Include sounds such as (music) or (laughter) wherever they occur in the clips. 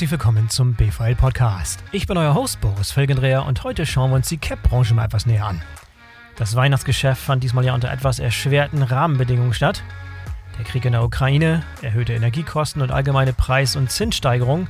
herzlich willkommen zum BVL Podcast. Ich bin euer Host Boris Felgendreher und heute schauen wir uns die Cap-Branche mal etwas näher an. Das Weihnachtsgeschäft fand diesmal ja unter etwas erschwerten Rahmenbedingungen statt. Der Krieg in der Ukraine, erhöhte Energiekosten und allgemeine Preis- und Zinssteigerungen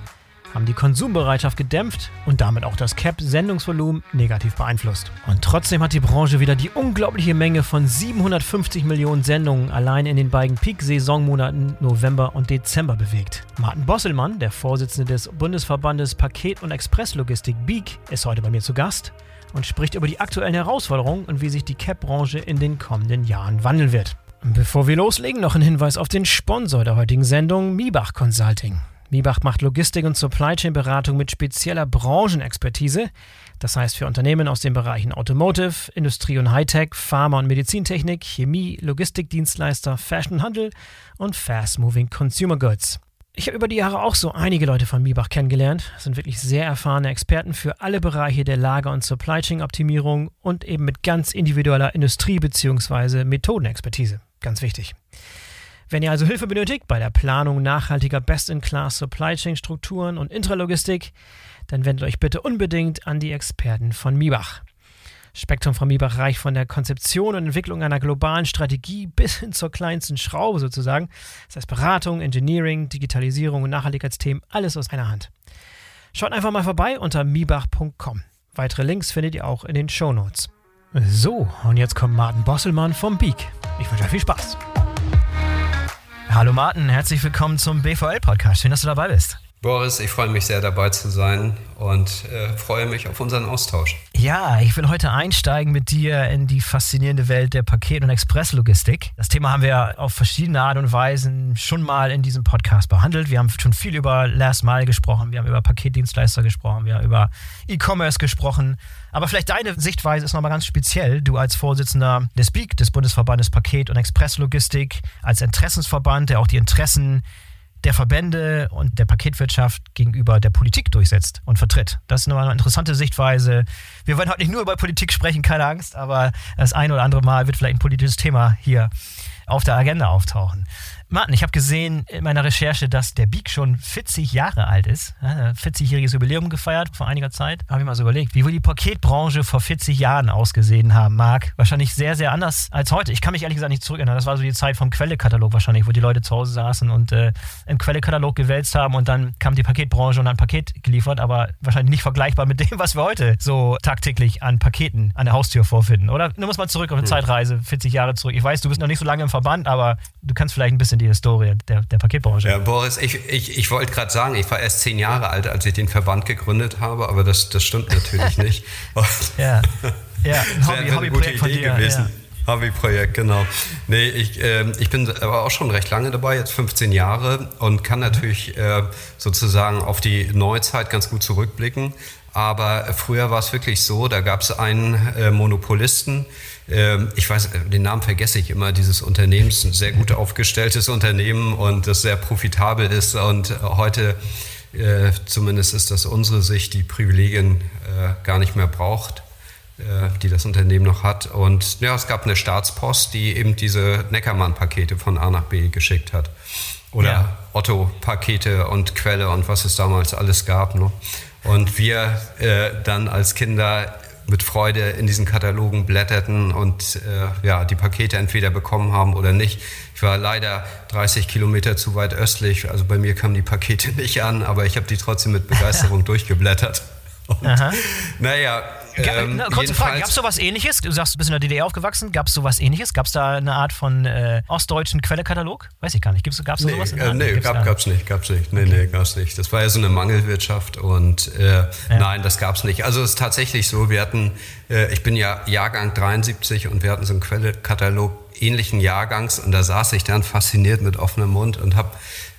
haben die Konsumbereitschaft gedämpft und damit auch das Cap-Sendungsvolumen negativ beeinflusst. Und trotzdem hat die Branche wieder die unglaubliche Menge von 750 Millionen Sendungen allein in den beiden Peak-Saisonmonaten November und Dezember bewegt. Martin Bosselmann, der Vorsitzende des Bundesverbandes Paket- und Expresslogistik BEAK, ist heute bei mir zu Gast und spricht über die aktuellen Herausforderungen und wie sich die Cap-Branche in den kommenden Jahren wandeln wird. Bevor wir loslegen, noch ein Hinweis auf den Sponsor der heutigen Sendung, Mibach Consulting. Mibach macht Logistik und Supply Chain Beratung mit spezieller Branchenexpertise. Das heißt für Unternehmen aus den Bereichen Automotive, Industrie und Hightech, Pharma und Medizintechnik, Chemie, Logistikdienstleister, Fashion Handel und Fast Moving Consumer Goods. Ich habe über die Jahre auch so einige Leute von Mibach kennengelernt. Das sind wirklich sehr erfahrene Experten für alle Bereiche der Lager- und Supply Chain Optimierung und eben mit ganz individueller Industrie- bzw. Methodenexpertise. Ganz wichtig. Wenn ihr also Hilfe benötigt bei der Planung nachhaltiger Best-in-Class Supply Chain Strukturen und Intralogistik, dann wendet euch bitte unbedingt an die Experten von Mibach. Spektrum von Mibach reicht von der Konzeption und Entwicklung einer globalen Strategie bis hin zur kleinsten Schraube sozusagen. Das heißt Beratung, Engineering, Digitalisierung und Nachhaltigkeitsthemen, alles aus einer Hand. Schaut einfach mal vorbei unter mibach.com. Weitere Links findet ihr auch in den Show Notes. So, und jetzt kommt Martin Bosselmann vom Beak. Ich wünsche euch viel Spaß. Hallo Martin, herzlich willkommen zum BVL-Podcast. Schön, dass du dabei bist. Boris, ich freue mich sehr dabei zu sein und äh, freue mich auf unseren Austausch. Ja, ich will heute einsteigen mit dir in die faszinierende Welt der Paket- und Expresslogistik. Das Thema haben wir auf verschiedene Art und Weisen schon mal in diesem Podcast behandelt. Wir haben schon viel über Last Mile gesprochen, wir haben über Paketdienstleister gesprochen, wir haben über E-Commerce gesprochen. Aber vielleicht deine Sichtweise ist nochmal ganz speziell. Du als Vorsitzender des BIG, des Bundesverbandes Paket- und Expresslogistik, als Interessensverband, der auch die Interessen der Verbände und der Paketwirtschaft gegenüber der Politik durchsetzt und vertritt. Das ist nochmal eine interessante Sichtweise. Wir wollen heute nicht nur über Politik sprechen, keine Angst, aber das ein oder andere Mal wird vielleicht ein politisches Thema hier auf der Agenda auftauchen. Martin, ich habe gesehen in meiner Recherche, dass der Beak schon 40 Jahre alt ist. 40-jähriges Jubiläum gefeiert vor einiger Zeit. Habe ich mal so überlegt, wie wohl die Paketbranche vor 40 Jahren ausgesehen haben mag. Wahrscheinlich sehr, sehr anders als heute. Ich kann mich ehrlich gesagt nicht zurückerinnern. Das war so die Zeit vom Quellekatalog wahrscheinlich, wo die Leute zu Hause saßen und äh, im Quellekatalog gewälzt haben und dann kam die Paketbranche und hat ein Paket geliefert, aber wahrscheinlich nicht vergleichbar mit dem, was wir heute so tagtäglich an Paketen an der Haustür vorfinden. Oder? Du musst mal zurück auf eine hm. Zeitreise, 40 Jahre zurück. Ich weiß, du bist noch nicht so lange im Verband, aber du kannst vielleicht ein bisschen die Historie der, der Paketbranche. Ja, Boris, ich, ich, ich wollte gerade sagen, ich war erst zehn Jahre alt, als ich den Verband gegründet habe, aber das, das stimmt natürlich (laughs) nicht. ja, ja, ein (laughs) Hobby, Hobbyprojekt von dir. Gewesen. Ja. Hobbyprojekt, genau. Nee, ich, äh, ich bin aber auch schon recht lange dabei, jetzt 15 Jahre und kann natürlich äh, sozusagen auf die Neuzeit ganz gut zurückblicken. Aber früher war es wirklich so, da gab es einen äh, Monopolisten, ich weiß, den Namen vergesse ich immer, dieses Unternehmens, ein sehr gut aufgestelltes Unternehmen und das sehr profitabel ist und heute, äh, zumindest ist das unsere Sicht, die Privilegien äh, gar nicht mehr braucht äh, die das Unternehmen noch hat. Und ja, es gab eine Staatspost, die eben diese Neckermann-Pakete von A nach B geschickt hat. Oder ja. Otto-Pakete und Quelle und was es damals alles gab. Ne? Und wir äh, dann als Kinder mit Freude in diesen Katalogen blätterten und äh, ja, die Pakete entweder bekommen haben oder nicht. Ich war leider 30 Kilometer zu weit östlich, also bei mir kamen die Pakete (laughs) nicht an, aber ich habe die trotzdem mit Begeisterung (laughs) durchgeblättert. Und, naja, ähm, kurze Frage, gab es sowas ähnliches? Du sagst, du bist in der DDR aufgewachsen, gab es sowas ähnliches? Gab es da eine Art von äh, ostdeutschen Quellekatalog? Weiß ich gar nicht. Gab es nee, sowas? Äh, nee, gab, es nicht, gab's nicht. Nee, okay. nee, gab's nicht. Das war ja so eine Mangelwirtschaft und äh, ja. nein, das gab es nicht. Also es ist tatsächlich so, wir hatten, äh, ich bin ja Jahrgang 73 und wir hatten so einen Quellekatalog ähnlichen Jahrgangs und da saß ich dann fasziniert mit offenem Mund und habe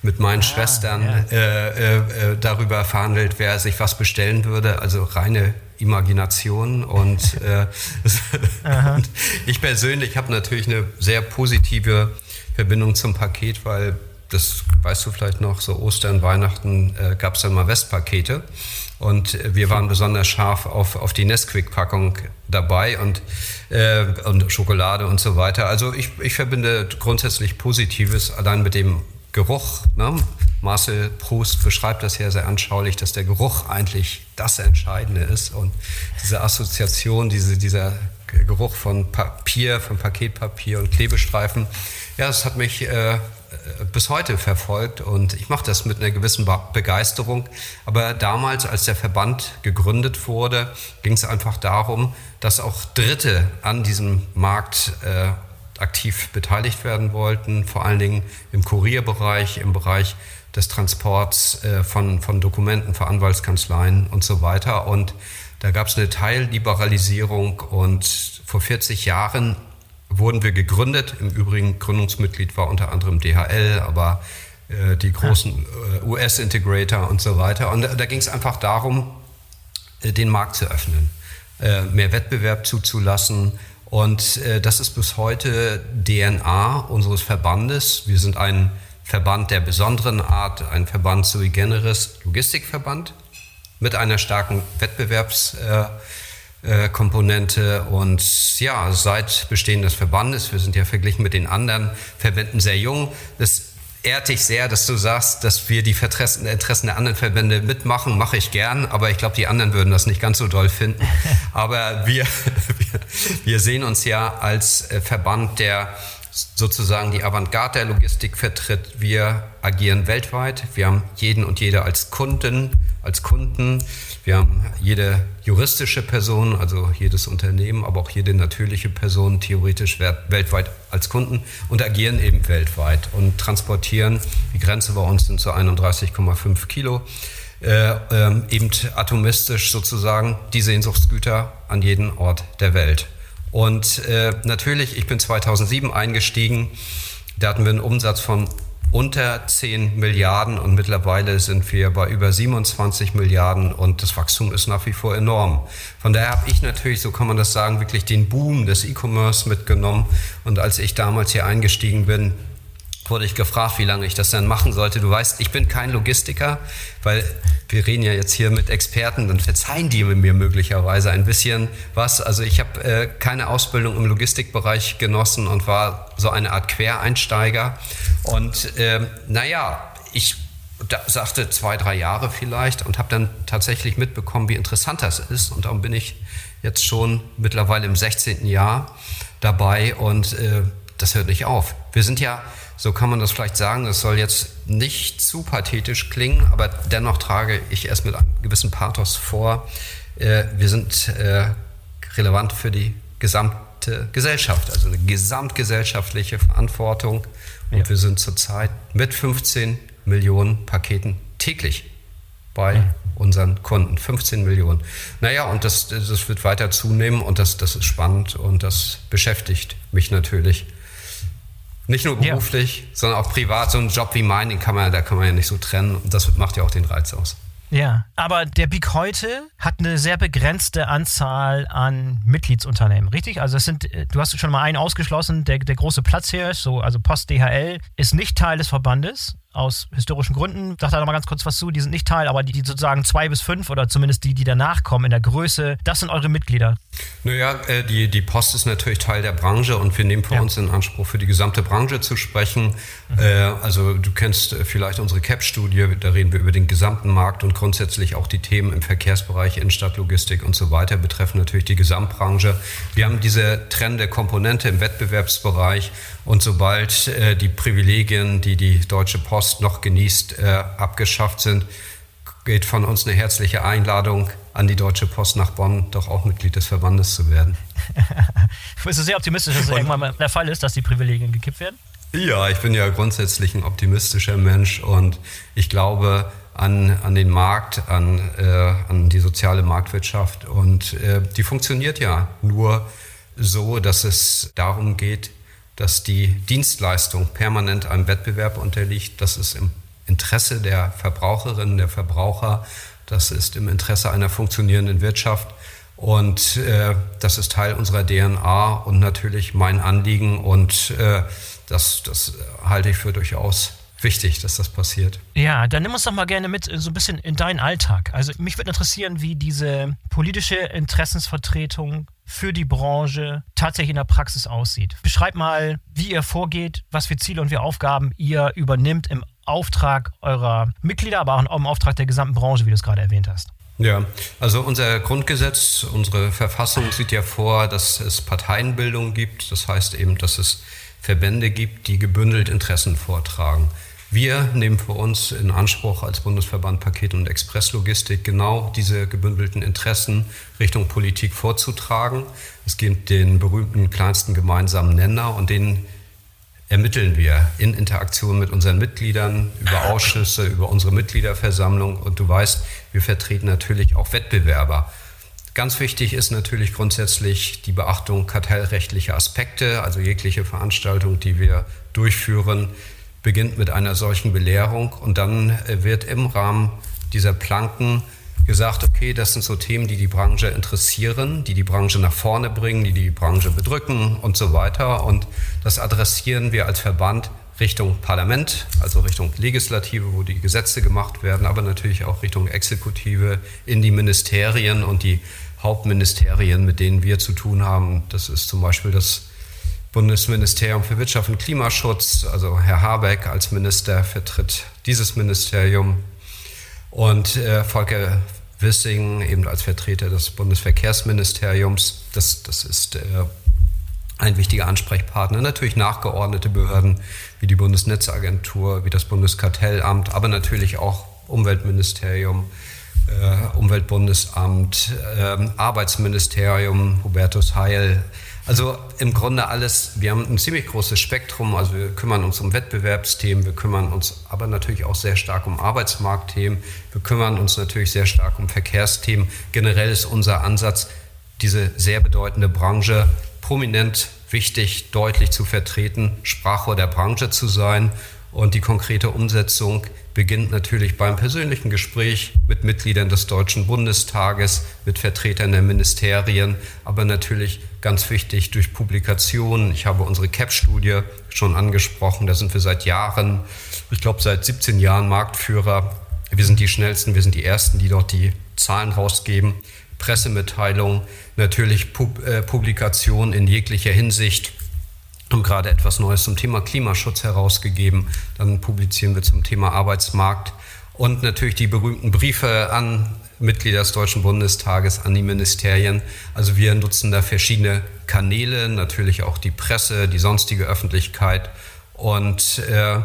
mit meinen ah, Schwestern ja. äh, äh, darüber verhandelt, wer sich was bestellen würde. Also reine Imagination und, äh, (laughs) und ich persönlich habe natürlich eine sehr positive Verbindung zum Paket, weil das weißt du vielleicht noch, so Ostern, Weihnachten äh, gab es dann mal Westpakete und wir waren besonders scharf auf, auf die Nesquik-Packung dabei und, äh, und Schokolade und so weiter. Also ich, ich verbinde grundsätzlich Positives allein mit dem Geruch. Ne? Marcel Proust beschreibt das ja sehr anschaulich, dass der Geruch eigentlich das Entscheidende ist. Und diese Assoziation, diese, dieser Geruch von Papier, von Paketpapier und Klebestreifen, ja, das hat mich äh, bis heute verfolgt. Und ich mache das mit einer gewissen Begeisterung. Aber damals, als der Verband gegründet wurde, ging es einfach darum, dass auch Dritte an diesem Markt äh, aktiv beteiligt werden wollten, vor allen Dingen im Kurierbereich, im Bereich des Transports äh, von, von Dokumenten für Anwaltskanzleien und so weiter. Und da gab es eine Teilliberalisierung und vor 40 Jahren wurden wir gegründet. Im Übrigen Gründungsmitglied war unter anderem DHL, aber äh, die großen äh, US-Integrator und so weiter. Und da, da ging es einfach darum, äh, den Markt zu öffnen, äh, mehr Wettbewerb zuzulassen. Und äh, das ist bis heute DNA unseres Verbandes. Wir sind ein Verband der besonderen Art, ein Verband sui generis, Logistikverband mit einer starken Wettbewerbs- äh, äh, Komponente. Und ja, seit Bestehen des Verbandes, wir sind ja verglichen mit den anderen Verbänden sehr jung, das ehrt dich sehr, dass du sagst, dass wir die Interessen der anderen Verbände mitmachen, mache ich gern, aber ich glaube, die anderen würden das nicht ganz so doll finden. (laughs) Aber wir, (laughs) wir, wir sehen uns ja als äh, Verband, der sozusagen die Avantgarde der Logistik vertritt. Wir agieren weltweit. Wir haben jeden und jede als Kunden, als Kunden. Wir haben jede juristische Person, also jedes Unternehmen, aber auch jede natürliche Person theoretisch weltweit als Kunden und agieren eben weltweit und transportieren. Die Grenze bei uns sind so 31,5 Kilo. Äh, äh, eben atomistisch sozusagen die Sehnsuchtsgüter an jeden Ort der Welt. Und äh, natürlich, ich bin 2007 eingestiegen, da hatten wir einen Umsatz von unter 10 Milliarden und mittlerweile sind wir bei über 27 Milliarden und das Wachstum ist nach wie vor enorm. Von daher habe ich natürlich, so kann man das sagen, wirklich den Boom des E-Commerce mitgenommen und als ich damals hier eingestiegen bin, wurde ich gefragt, wie lange ich das dann machen sollte. Du weißt, ich bin kein Logistiker, weil wir reden ja jetzt hier mit Experten, dann verzeihen die mir möglicherweise ein bisschen was. Also ich habe äh, keine Ausbildung im Logistikbereich genossen und war so eine Art Quereinsteiger. Und äh, naja, ich sagte zwei, drei Jahre vielleicht und habe dann tatsächlich mitbekommen, wie interessant das ist. Und darum bin ich jetzt schon mittlerweile im 16. Jahr dabei und äh, das hört nicht auf. Wir sind ja so kann man das vielleicht sagen. Das soll jetzt nicht zu pathetisch klingen, aber dennoch trage ich es mit einem gewissen Pathos vor. Äh, wir sind äh, relevant für die gesamte Gesellschaft, also eine gesamtgesellschaftliche Verantwortung. Und ja. wir sind zurzeit mit 15 Millionen Paketen täglich bei ja. unseren Kunden. 15 Millionen. Naja, und das, das wird weiter zunehmen und das, das ist spannend und das beschäftigt mich natürlich. Nicht nur beruflich, ja. sondern auch privat. So ein Job wie mein, den kann man, da kann man ja nicht so trennen. Und das macht ja auch den Reiz aus. Ja, aber der Big heute hat eine sehr begrenzte Anzahl an Mitgliedsunternehmen, richtig? Also es sind, du hast schon mal einen ausgeschlossen, der, der große Platzhirsch, so, also Post DHL, ist nicht Teil des Verbandes aus historischen Gründen. Sag da noch mal ganz kurz was zu. Die sind nicht Teil, aber die, die sozusagen zwei bis fünf oder zumindest die, die danach kommen in der Größe, das sind eure Mitglieder. Naja, äh, die, die Post ist natürlich Teil der Branche und wir nehmen für ja. uns in Anspruch, für die gesamte Branche zu sprechen. Mhm. Äh, also du kennst äh, vielleicht unsere CAP-Studie, da reden wir über den gesamten Markt und grundsätzlich auch die Themen im Verkehrsbereich, Innenstadtlogistik und so weiter betreffen natürlich die Gesamtbranche. Wir haben diese trennende Komponente im Wettbewerbsbereich und sobald äh, die Privilegien, die die Deutsche Post noch genießt, äh, abgeschafft sind, geht von uns eine herzliche Einladung an die Deutsche Post nach Bonn, doch auch Mitglied des Verbandes zu werden. (laughs) Bist du sehr optimistisch, dass es irgendwann mal der Fall ist, dass die Privilegien gekippt werden? Ja, ich bin ja grundsätzlich ein optimistischer Mensch und ich glaube an, an den Markt, an, äh, an die soziale Marktwirtschaft und äh, die funktioniert ja nur so, dass es darum geht, dass die Dienstleistung permanent einem Wettbewerb unterliegt. Das ist im Interesse der Verbraucherinnen, der Verbraucher. Das ist im Interesse einer funktionierenden Wirtschaft. Und äh, das ist Teil unserer DNA und natürlich mein Anliegen. Und äh, das, das halte ich für durchaus wichtig, dass das passiert. Ja, dann nimm uns doch mal gerne mit so ein bisschen in deinen Alltag. Also mich würde interessieren, wie diese politische Interessensvertretung für die Branche tatsächlich in der Praxis aussieht. Beschreib mal, wie ihr vorgeht, was für Ziele und wie Aufgaben ihr übernimmt im Auftrag eurer Mitglieder, aber auch im Auftrag der gesamten Branche, wie du es gerade erwähnt hast. Ja, also unser Grundgesetz, unsere Verfassung sieht ja vor, dass es Parteienbildung gibt. Das heißt eben, dass es Verbände gibt, die gebündelt Interessen vortragen. Wir nehmen für uns in Anspruch als Bundesverband Paket- und Expresslogistik genau diese gebündelten Interessen Richtung Politik vorzutragen. Es gibt den berühmten kleinsten gemeinsamen Nenner und den ermitteln wir in Interaktion mit unseren Mitgliedern über Ausschüsse, über unsere Mitgliederversammlung. Und du weißt, wir vertreten natürlich auch Wettbewerber. Ganz wichtig ist natürlich grundsätzlich die Beachtung kartellrechtlicher Aspekte, also jegliche Veranstaltung, die wir durchführen, beginnt mit einer solchen Belehrung und dann äh, wird im Rahmen dieser Planken gesagt, okay, das sind so Themen, die die Branche interessieren, die die Branche nach vorne bringen, die die Branche bedrücken und so weiter. Und das adressieren wir als Verband Richtung Parlament, also Richtung Legislative, wo die Gesetze gemacht werden, aber natürlich auch Richtung Exekutive, in die Ministerien und die Hauptministerien, mit denen wir zu tun haben. Das ist zum Beispiel das Bundesministerium für Wirtschaft und Klimaschutz, also Herr Habeck als Minister vertritt dieses Ministerium und äh, Volker Wissing eben als Vertreter des Bundesverkehrsministeriums. Das, das ist äh, ein wichtiger Ansprechpartner. Natürlich nachgeordnete Behörden wie die Bundesnetzagentur, wie das Bundeskartellamt, aber natürlich auch Umweltministerium, äh, Umweltbundesamt, äh, Arbeitsministerium, Hubertus Heil, also im Grunde alles, wir haben ein ziemlich großes Spektrum, also wir kümmern uns um Wettbewerbsthemen, wir kümmern uns aber natürlich auch sehr stark um Arbeitsmarktthemen, wir kümmern uns natürlich sehr stark um Verkehrsthemen. Generell ist unser Ansatz, diese sehr bedeutende Branche prominent, wichtig, deutlich zu vertreten, Sprachrohr der Branche zu sein und die konkrete Umsetzung beginnt natürlich beim persönlichen Gespräch mit Mitgliedern des Deutschen Bundestages, mit Vertretern der Ministerien, aber natürlich ganz wichtig durch Publikationen. Ich habe unsere CAP-Studie schon angesprochen, da sind wir seit Jahren, ich glaube seit 17 Jahren Marktführer. Wir sind die schnellsten, wir sind die Ersten, die dort die Zahlen rausgeben. Pressemitteilungen, natürlich äh, Publikationen in jeglicher Hinsicht haben gerade etwas Neues zum Thema Klimaschutz herausgegeben. Dann publizieren wir zum Thema Arbeitsmarkt und natürlich die berühmten Briefe an Mitglieder des Deutschen Bundestages, an die Ministerien. Also wir nutzen da verschiedene Kanäle, natürlich auch die Presse, die sonstige Öffentlichkeit. Und äh,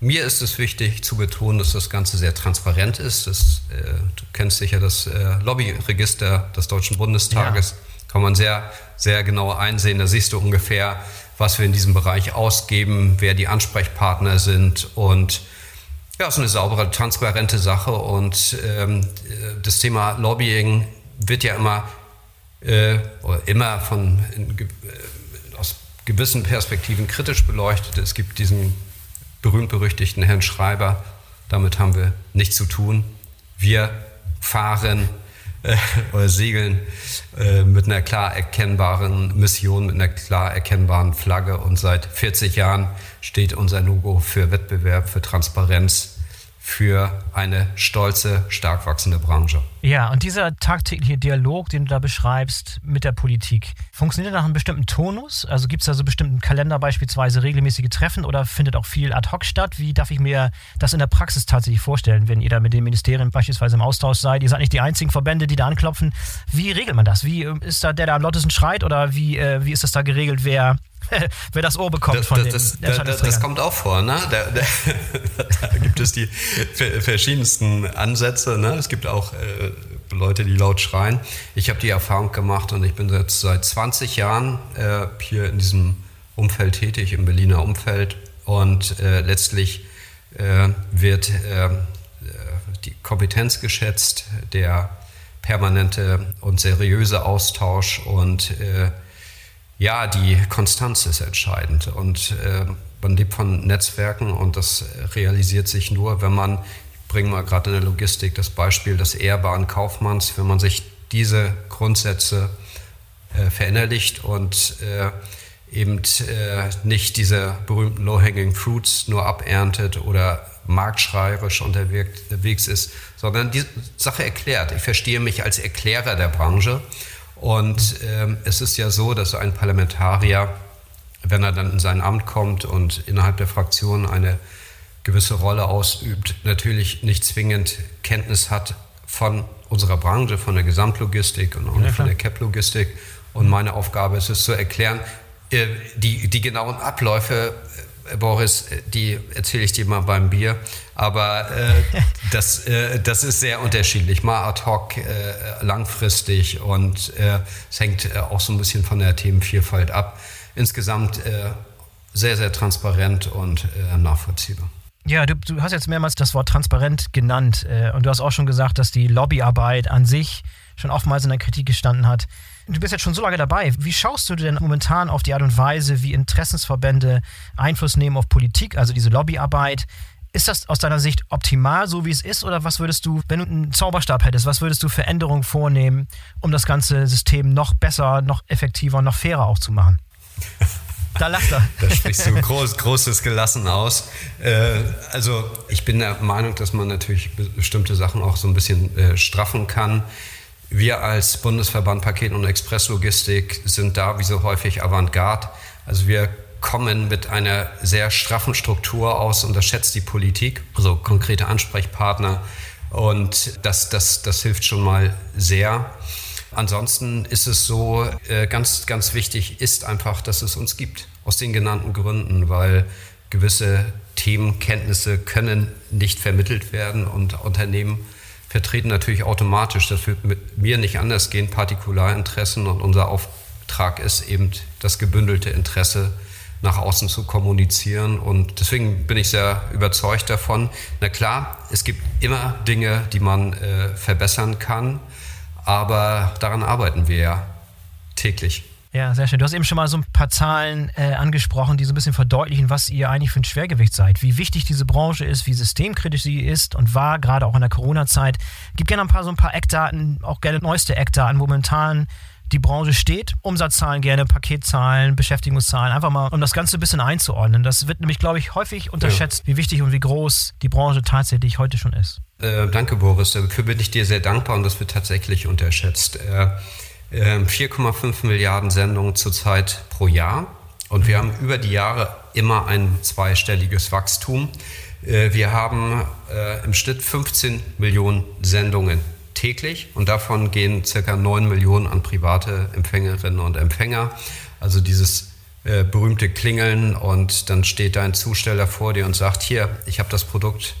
mir ist es wichtig zu betonen, dass das Ganze sehr transparent ist. Das, äh, du kennst sicher das äh, Lobbyregister des Deutschen Bundestages. Ja. Kann man sehr, sehr genau einsehen. Da siehst du ungefähr, was wir in diesem Bereich ausgeben, wer die Ansprechpartner sind und ja, es ist eine saubere, transparente Sache und ähm, das Thema Lobbying wird ja immer, äh, immer von, in, äh, aus gewissen Perspektiven kritisch beleuchtet. Es gibt diesen berühmt-berüchtigten Herrn Schreiber, damit haben wir nichts zu tun. Wir fahren (laughs) oder segeln äh, mit einer klar erkennbaren Mission, mit einer klar erkennbaren Flagge. Und seit 40 Jahren steht unser Logo für Wettbewerb, für Transparenz, für eine stolze, stark wachsende Branche. Ja, und dieser tagtägliche Dialog, den du da beschreibst mit der Politik, funktioniert nach einem bestimmten Tonus? Also gibt es da so bestimmten Kalender beispielsweise regelmäßige Treffen oder findet auch viel ad hoc statt? Wie darf ich mir das in der Praxis tatsächlich vorstellen, wenn ihr da mit den Ministerien beispielsweise im Austausch seid? Ihr seid nicht die einzigen Verbände, die da anklopfen. Wie regelt man das? Wie äh, ist da der, der am lautesten schreit oder wie, äh, wie ist das da geregelt, wer (laughs) wer das Ohr bekommt das, von das, den das, das kommt auch vor. Ne? Da, da, (laughs) da, gibt es die verschiedensten Ansätze. Ne? Es gibt auch äh, Leute, die laut schreien. Ich habe die Erfahrung gemacht und ich bin jetzt seit 20 Jahren äh, hier in diesem Umfeld tätig, im Berliner Umfeld. Und äh, letztlich äh, wird äh, die Kompetenz geschätzt, der permanente und seriöse Austausch und äh, ja, die Konstanz ist entscheidend und äh, man lebt von Netzwerken und das realisiert sich nur, wenn man, ich bringe mal gerade in der Logistik das Beispiel des ehrbaren Kaufmanns, wenn man sich diese Grundsätze äh, verinnerlicht und äh, eben äh, nicht diese berühmten Low-Hanging Fruits nur aberntet oder marktschreierisch unterwegs ist, sondern die Sache erklärt. Ich verstehe mich als Erklärer der Branche und ähm, es ist ja so, dass ein Parlamentarier, wenn er dann in sein Amt kommt und innerhalb der Fraktion eine gewisse Rolle ausübt, natürlich nicht zwingend Kenntnis hat von unserer Branche, von der Gesamtlogistik und auch ja, von der CAP-Logistik. Und meine Aufgabe ist es zu erklären, äh, die, die genauen Abläufe, Boris, die erzähle ich dir mal beim Bier. Aber äh, (laughs) das, äh, das ist sehr unterschiedlich, mal ad hoc, äh, langfristig und äh, es hängt auch so ein bisschen von der Themenvielfalt ab. Insgesamt sehr, sehr transparent und nachvollziehbar. Ja, du, du, hast jetzt mehrmals das Wort transparent genannt äh, und du hast auch schon gesagt, dass die Lobbyarbeit an sich schon oftmals in der Kritik gestanden hat. Du bist jetzt schon so lange dabei. Wie schaust du denn momentan auf die Art und Weise, wie Interessensverbände Einfluss nehmen auf Politik, also diese Lobbyarbeit? Ist das aus deiner Sicht optimal, so wie es ist? Oder was würdest du, wenn du einen Zauberstab hättest, was würdest du für Änderungen vornehmen, um das ganze System noch besser, noch effektiver, noch fairer auch zu machen? (laughs) Da lacht er. Da sprichst du groß, Großes gelassen aus. Äh, also ich bin der Meinung, dass man natürlich bestimmte Sachen auch so ein bisschen äh, straffen kann. Wir als Bundesverband Paket- und Expresslogistik sind da wie so häufig Avantgarde. Also wir kommen mit einer sehr straffen Struktur aus und das schätzt die Politik, also konkrete Ansprechpartner. Und das, das, das hilft schon mal sehr. Ansonsten ist es so, äh, ganz, ganz wichtig ist einfach, dass es uns gibt. Aus den genannten Gründen, weil gewisse Themenkenntnisse können nicht vermittelt werden und Unternehmen vertreten natürlich automatisch, das wird mit mir nicht anders gehen, Partikularinteressen und unser Auftrag ist eben das gebündelte Interesse nach außen zu kommunizieren und deswegen bin ich sehr überzeugt davon. Na klar, es gibt immer Dinge, die man äh, verbessern kann. Aber daran arbeiten wir ja täglich. Ja, sehr schön. Du hast eben schon mal so ein paar Zahlen äh, angesprochen, die so ein bisschen verdeutlichen, was ihr eigentlich für ein Schwergewicht seid, wie wichtig diese Branche ist, wie systemkritisch sie ist und war, gerade auch in der Corona-Zeit. Gib gerne ein paar so ein paar Eckdaten, auch gerne neueste Eckdaten, wo momentan die Branche steht. Umsatzzahlen gerne, Paketzahlen, Beschäftigungszahlen, einfach mal, um das Ganze ein bisschen einzuordnen. Das wird nämlich, glaube ich, häufig unterschätzt, ja. wie wichtig und wie groß die Branche tatsächlich heute schon ist. Äh, danke, Boris. Dafür bin ich dir sehr dankbar und das wird tatsächlich unterschätzt. Äh, 4,5 Milliarden Sendungen zurzeit pro Jahr und wir haben über die Jahre immer ein zweistelliges Wachstum. Äh, wir haben äh, im Schnitt 15 Millionen Sendungen täglich und davon gehen circa 9 Millionen an private Empfängerinnen und Empfänger. Also dieses äh, berühmte Klingeln und dann steht dein Zusteller vor dir und sagt, hier, ich habe das Produkt,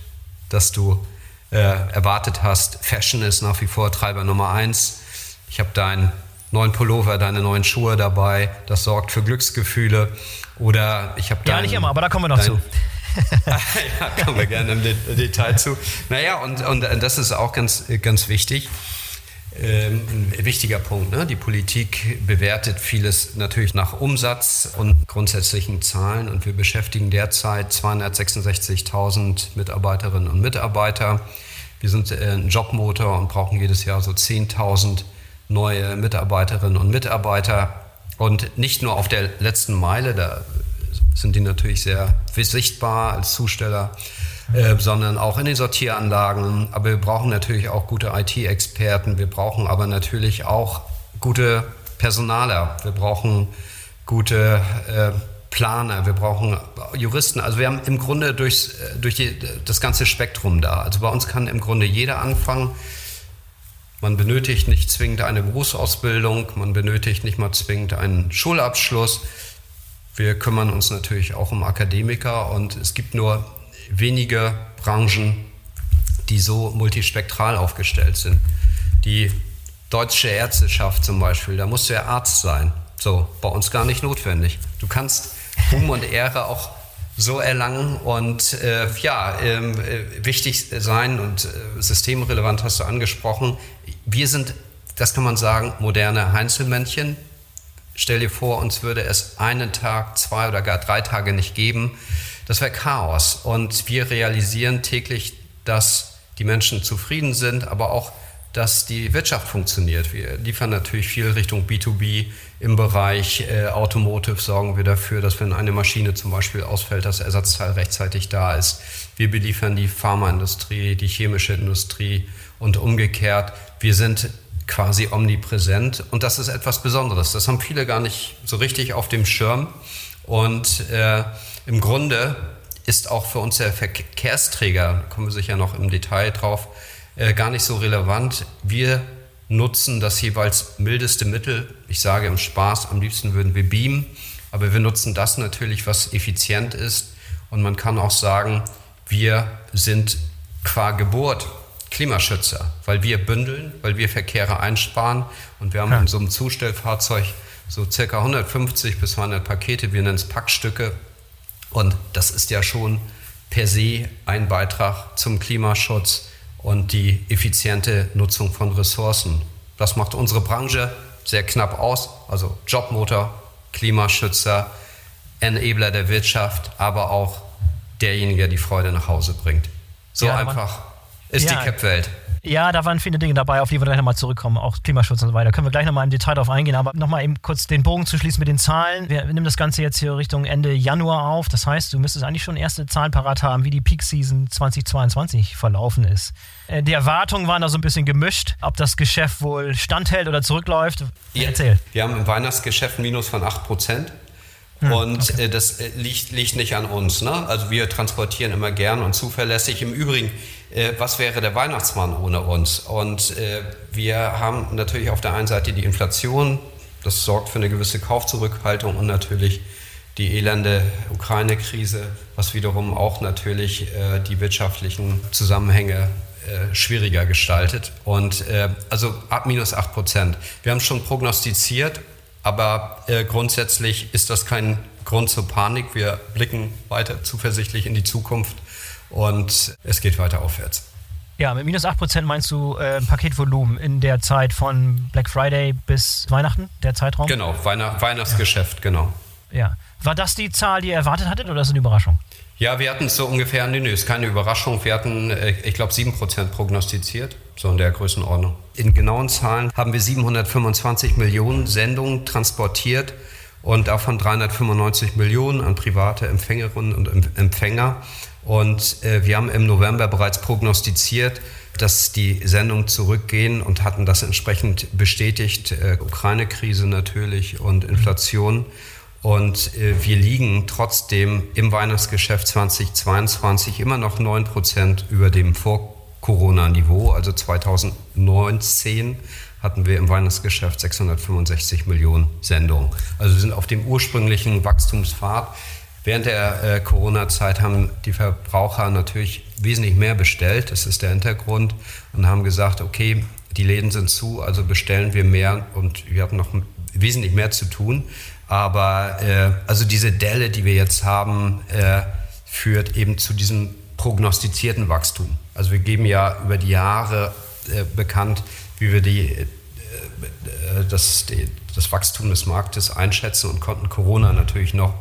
das du erwartet hast. Fashion ist nach wie vor Treiber Nummer eins. Ich habe deinen neuen Pullover, deine neuen Schuhe dabei. Das sorgt für Glücksgefühle. Oder ich habe Ja, nicht immer, aber da kommen wir noch dein, zu. (laughs) ja, kommen wir gerne im Detail zu. Naja, und, und das ist auch ganz, ganz wichtig. Ähm, ein wichtiger Punkt. Ne? Die Politik bewertet vieles natürlich nach Umsatz und grundsätzlichen Zahlen. Und wir beschäftigen derzeit 266.000 Mitarbeiterinnen und Mitarbeiter. Wir sind äh, ein Jobmotor und brauchen jedes Jahr so 10.000 neue Mitarbeiterinnen und Mitarbeiter. Und nicht nur auf der letzten Meile, da sind die natürlich sehr sichtbar als Zusteller, äh, sondern auch in den Sortieranlagen. Aber wir brauchen natürlich auch gute IT-Experten. Wir brauchen aber natürlich auch gute Personaler. Wir brauchen gute äh, Planer. Wir brauchen Juristen. Also wir haben im Grunde durchs, äh, durch die, das ganze Spektrum da. Also bei uns kann im Grunde jeder anfangen. Man benötigt nicht zwingend eine Berufsausbildung, man benötigt nicht mal zwingend einen Schulabschluss. Wir kümmern uns natürlich auch um Akademiker und es gibt nur wenige Branchen, die so multispektral aufgestellt sind. Die deutsche Ärzteschaft zum Beispiel, da musst du ja Arzt sein. So, bei uns gar nicht notwendig. Du kannst Ruhm und Ehre auch so erlangen und äh, ja, ähm, äh, wichtig sein und äh, systemrelevant hast du angesprochen. Wir sind, das kann man sagen, moderne Heinzelmännchen, Stell dir vor, uns würde es einen Tag, zwei oder gar drei Tage nicht geben. Das wäre Chaos. Und wir realisieren täglich, dass die Menschen zufrieden sind, aber auch, dass die Wirtschaft funktioniert. Wir liefern natürlich viel Richtung B2B. Im Bereich äh, Automotive sorgen wir dafür, dass wenn eine Maschine zum Beispiel ausfällt, das Ersatzteil rechtzeitig da ist. Wir beliefern die Pharmaindustrie, die chemische Industrie und umgekehrt. Wir sind quasi omnipräsent und das ist etwas Besonderes. Das haben viele gar nicht so richtig auf dem Schirm und äh, im Grunde ist auch für uns der Verkehrsträger, kommen wir sicher noch im Detail drauf, äh, gar nicht so relevant. Wir nutzen das jeweils mildeste Mittel. Ich sage im Spaß, am liebsten würden wir beamen, aber wir nutzen das natürlich, was effizient ist. Und man kann auch sagen, wir sind qua Geburt Klimaschützer, weil wir bündeln, weil wir Verkehre einsparen und wir haben ja. in so einem Zustellfahrzeug so circa 150 bis 200 Pakete, wir nennen es Packstücke und das ist ja schon per se ein Beitrag zum Klimaschutz und die effiziente Nutzung von Ressourcen. Das macht unsere Branche sehr knapp aus, also Jobmotor, Klimaschützer, Enabler der Wirtschaft, aber auch derjenige, der die Freude nach Hause bringt. So ja, einfach ist ja, die CAP-Welt. Ja, da waren viele Dinge dabei, auf die wir gleich nochmal zurückkommen, auch Klimaschutz und so weiter. Können wir gleich nochmal im Detail darauf eingehen, aber nochmal eben kurz den Bogen zu schließen mit den Zahlen. Wir nehmen das Ganze jetzt hier Richtung Ende Januar auf. Das heißt, du müsstest eigentlich schon erste Zahlen parat haben, wie die Peak Season 2022 verlaufen ist. Äh, die Erwartungen waren da so ein bisschen gemischt, ob das Geschäft wohl standhält oder zurückläuft. Ja, Erzähl. Wir haben im Weihnachtsgeschäft ein Minus von 8 Prozent. Hm, und okay. äh, das äh, liegt, liegt nicht an uns. Ne? Also wir transportieren immer gern und zuverlässig. Im Übrigen, äh, was wäre der Weihnachtsmann ohne uns? Und äh, wir haben natürlich auf der einen Seite die Inflation, das sorgt für eine gewisse Kaufzurückhaltung und natürlich die elende Ukraine-Krise, was wiederum auch natürlich äh, die wirtschaftlichen Zusammenhänge schwieriger gestaltet. Und also ab minus 8 Prozent. Wir haben schon prognostiziert, aber äh, grundsätzlich ist das kein Grund zur Panik. Wir blicken weiter zuversichtlich in die Zukunft und es geht weiter aufwärts. Ja, mit minus 8% meinst du äh, Paketvolumen in der Zeit von Black Friday bis Weihnachten, der Zeitraum? Genau, Weihnacht, Weihnachtsgeschäft, ja. genau. Ja. War das die Zahl, die ihr erwartet hattet oder ist das eine Überraschung? Ja, wir hatten so ungefähr, nee, nee, ist keine Überraschung. Wir hatten, äh, ich glaube, 7% prognostiziert so in der Größenordnung. In genauen Zahlen haben wir 725 Millionen Sendungen transportiert und davon 395 Millionen an private Empfängerinnen und Empfänger. Und äh, wir haben im November bereits prognostiziert, dass die Sendungen zurückgehen und hatten das entsprechend bestätigt. Äh, Ukraine-Krise natürlich und Inflation. Und äh, wir liegen trotzdem im Weihnachtsgeschäft 2022 immer noch 9 Prozent über dem Vor Corona-Niveau. Also 2019 hatten wir im Weihnachtsgeschäft 665 Millionen Sendungen. Also wir sind auf dem ursprünglichen Wachstumspfad. Während der äh, Corona-Zeit haben die Verbraucher natürlich wesentlich mehr bestellt. Das ist der Hintergrund. Und haben gesagt, okay, die Läden sind zu, also bestellen wir mehr und wir haben noch wesentlich mehr zu tun. Aber äh, also diese Delle, die wir jetzt haben, äh, führt eben zu diesem prognostizierten Wachstum. Also wir geben ja über die Jahre äh, bekannt, wie wir die, äh, das, die, das Wachstum des Marktes einschätzen und konnten Corona natürlich noch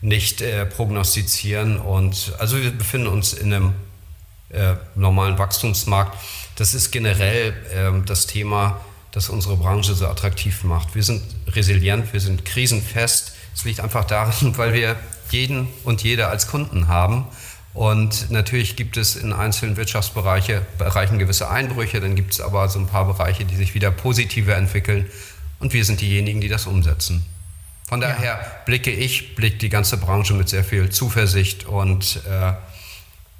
nicht äh, prognostizieren. Und also wir befinden uns in einem äh, normalen Wachstumsmarkt. Das ist generell ähm, das Thema, das unsere Branche so attraktiv macht. Wir sind resilient, wir sind krisenfest. Es liegt einfach daran, (laughs) weil wir jeden und jede als Kunden haben und natürlich gibt es in einzelnen Wirtschaftsbereichen gewisse Einbrüche, dann gibt es aber so ein paar Bereiche, die sich wieder positiver entwickeln. Und wir sind diejenigen, die das umsetzen. Von daher ja. blicke ich, blickt die ganze Branche mit sehr viel Zuversicht und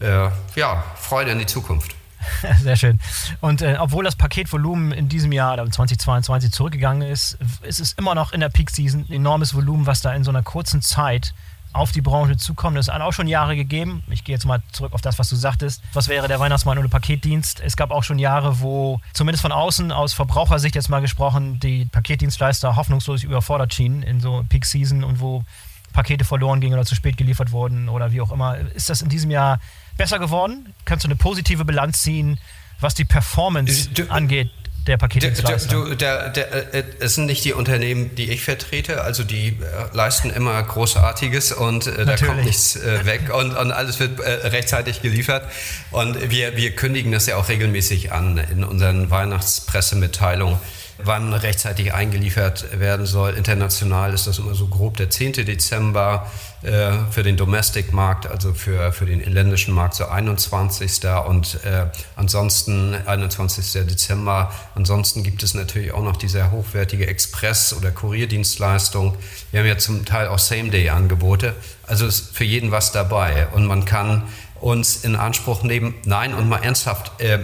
äh, äh, ja, Freude in die Zukunft. (laughs) Sehr schön. Und äh, obwohl das Paketvolumen in diesem Jahr, 2022, zurückgegangen ist, ist es immer noch in der Peak-Season ein enormes Volumen, was da in so einer kurzen Zeit auf die Branche zukommen. Das hat auch schon Jahre gegeben. Ich gehe jetzt mal zurück auf das, was du sagtest. Was wäre der Weihnachtsmann ohne Paketdienst? Es gab auch schon Jahre, wo zumindest von außen, aus Verbrauchersicht jetzt mal gesprochen, die Paketdienstleister hoffnungslos überfordert schienen in so Peak Season und wo Pakete verloren gingen oder zu spät geliefert wurden oder wie auch immer. Ist das in diesem Jahr besser geworden? Kannst du eine positive Bilanz ziehen, was die Performance du, angeht der Paketdienstleister? Du, der, der, äh, es sind nicht die Unternehmen, die ich vertrete, also die äh, leisten immer Großartiges und äh, da kommt nichts äh, weg und, und, alles wird äh, rechtzeitig geliefert. Und wir, wir kündigen das ja auch regelmäßig an in unseren Weihnachtspressemitteilungen. Wann rechtzeitig eingeliefert werden soll. International ist das immer so grob der 10. Dezember äh, für den Domestic-Markt, also für, für den inländischen Markt so 21. und äh, ansonsten 21. Dezember. Ansonsten gibt es natürlich auch noch die sehr hochwertige Express- oder Kurierdienstleistung. Wir haben ja zum Teil auch Same-Day-Angebote. Also ist für jeden was dabei und man kann uns in Anspruch nehmen. Nein, und mal ernsthaft, äh,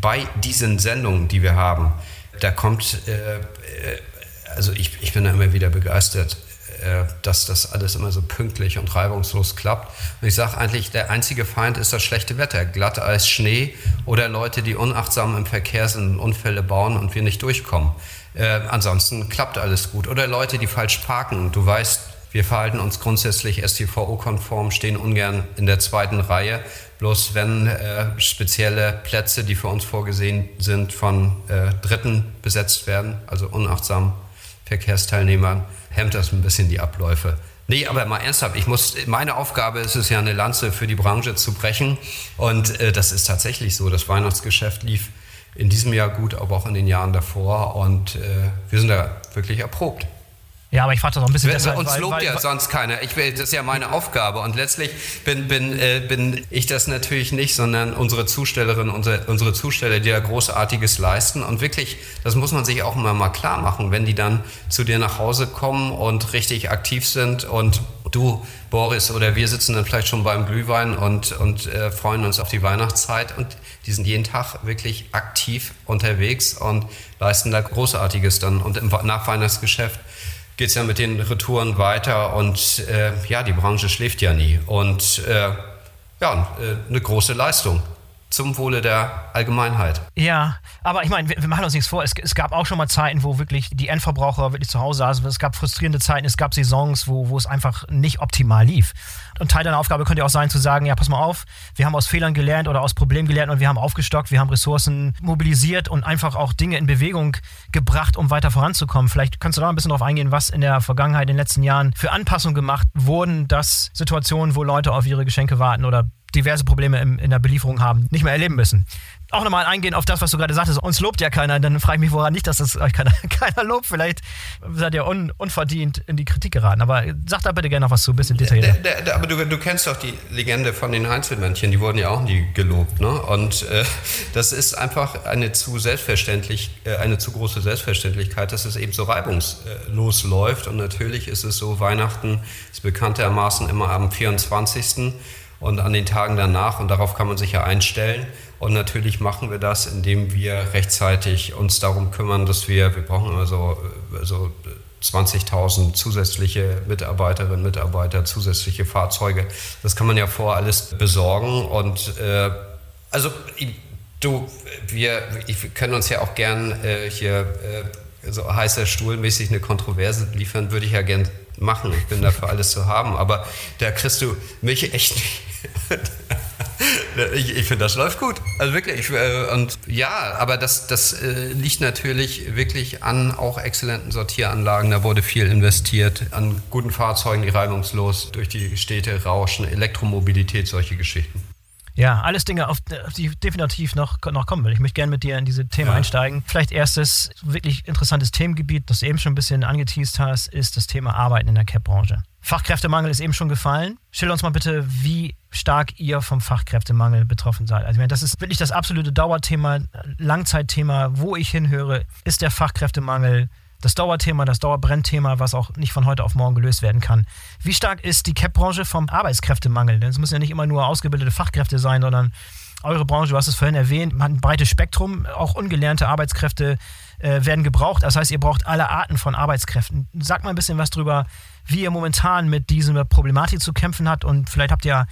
bei diesen Sendungen, die wir haben, da kommt, äh, äh, also ich, ich bin da immer wieder begeistert, äh, dass das alles immer so pünktlich und reibungslos klappt. Und ich sage eigentlich, der einzige Feind ist das schlechte Wetter, Glatteis, Schnee oder Leute, die unachtsam im Verkehr sind, Unfälle bauen und wir nicht durchkommen. Äh, ansonsten klappt alles gut. Oder Leute, die falsch parken. Du weißt, wir verhalten uns grundsätzlich STVO-konform, stehen ungern in der zweiten Reihe. Bloß wenn äh, spezielle Plätze, die für uns vorgesehen sind, von äh, Dritten besetzt werden, also unachtsam Verkehrsteilnehmern, hemmt das ein bisschen die Abläufe. Nee, aber mal ernsthaft, ich muss, meine Aufgabe ist es ja, eine Lanze für die Branche zu brechen. Und äh, das ist tatsächlich so. Das Weihnachtsgeschäft lief in diesem Jahr gut, aber auch in den Jahren davor. Und äh, wir sind da wirklich erprobt. Ja, aber ich frage das auch ein bisschen weil, deshalb, Uns weil, lobt weil, ja sonst keiner. Ich will, das ist ja meine Aufgabe. Und letztlich bin, bin, äh, bin ich das natürlich nicht, sondern unsere Zustellerinnen, unsere, unsere Zusteller, die da Großartiges leisten. Und wirklich, das muss man sich auch immer mal klar machen, wenn die dann zu dir nach Hause kommen und richtig aktiv sind und du, Boris oder wir sitzen dann vielleicht schon beim Glühwein und, und äh, freuen uns auf die Weihnachtszeit. Und die sind jeden Tag wirklich aktiv unterwegs und leisten da Großartiges dann. Und im Nachweihnachtsgeschäft geht es ja mit den Retouren weiter und äh, ja, die Branche schläft ja nie. Und äh, ja, äh, eine große Leistung zum Wohle der Allgemeinheit. Ja, aber ich meine, wir, wir, machen uns nichts vor. Es, es, gab auch schon mal Zeiten, wo wirklich die Endverbraucher wirklich zu Hause saßen. Es gab frustrierende Zeiten, es gab Saisons, wo, wo es einfach nicht optimal lief. Und Teil deiner Aufgabe könnte auch sein, zu sagen, ja, pass mal auf, wir haben aus Fehlern gelernt oder aus Problemen gelernt und wir haben aufgestockt, wir haben Ressourcen mobilisiert und einfach auch Dinge in Bewegung gebracht, um weiter voranzukommen. Vielleicht kannst du da ein bisschen drauf eingehen, was in der Vergangenheit, in den letzten Jahren für Anpassungen gemacht wurden, dass Situationen, wo Leute auf ihre Geschenke warten oder diverse Probleme in, in der Belieferung haben, nicht mehr erleben müssen auch nochmal eingehen auf das, was du gerade sagtest. Uns lobt ja keiner. Dann frage ich mich, woran nicht, dass das euch keiner, (laughs) keiner lobt. Vielleicht seid ihr un, unverdient in die Kritik geraten. Aber sag da bitte gerne noch was zu, ein bisschen detaillierter. Aber du, du, kennst doch die Legende von den Einzelmännchen. Die wurden ja auch nie gelobt. Ne? Und äh, (laughs) das ist einfach eine zu selbstverständlich, äh, eine zu große Selbstverständlichkeit, dass es eben so reibungslos läuft. Und natürlich ist es so, Weihnachten ist bekanntermaßen immer am 24. und an den Tagen danach. Und darauf kann man sich ja einstellen. Und natürlich machen wir das, indem wir rechtzeitig uns darum kümmern, dass wir, wir brauchen immer so, so 20.000 zusätzliche Mitarbeiterinnen, Mitarbeiter, zusätzliche Fahrzeuge. Das kann man ja vor alles besorgen. Und äh, also du, wir, wir können uns ja auch gern äh, hier äh, so heißer Stuhlmäßig eine Kontroverse liefern, würde ich ja gern machen. Ich bin dafür alles zu haben. Aber da kriegst du mich echt nicht. (laughs) (laughs) ich, ich finde, das läuft gut. Also wirklich. Äh, und ja, aber das, das äh, liegt natürlich wirklich an auch exzellenten Sortieranlagen. Da wurde viel investiert, an guten Fahrzeugen, die reibungslos durch die Städte rauschen, Elektromobilität, solche Geschichten. Ja, alles Dinge, auf, die definitiv noch, noch kommen will. Ich möchte gerne mit dir in diese Themen ja. einsteigen. Vielleicht erstes wirklich interessantes Themengebiet, das du eben schon ein bisschen angeteased hast, ist das Thema Arbeiten in der CAP-Branche. Fachkräftemangel ist eben schon gefallen. Schilder uns mal bitte, wie stark ihr vom Fachkräftemangel betroffen seid. Also das ist wirklich das absolute Dauerthema, Langzeitthema, wo ich hinhöre, ist der Fachkräftemangel das Dauerthema, das Dauerbrennthema, was auch nicht von heute auf morgen gelöst werden kann. Wie stark ist die CAP-Branche vom Arbeitskräftemangel? Denn es müssen ja nicht immer nur ausgebildete Fachkräfte sein, sondern eure Branche, du hast es vorhin erwähnt, hat ein breites Spektrum, auch ungelernte Arbeitskräfte äh, werden gebraucht. Das heißt, ihr braucht alle Arten von Arbeitskräften. Sag mal ein bisschen was drüber, wie ihr momentan mit dieser Problematik zu kämpfen habt und vielleicht habt ihr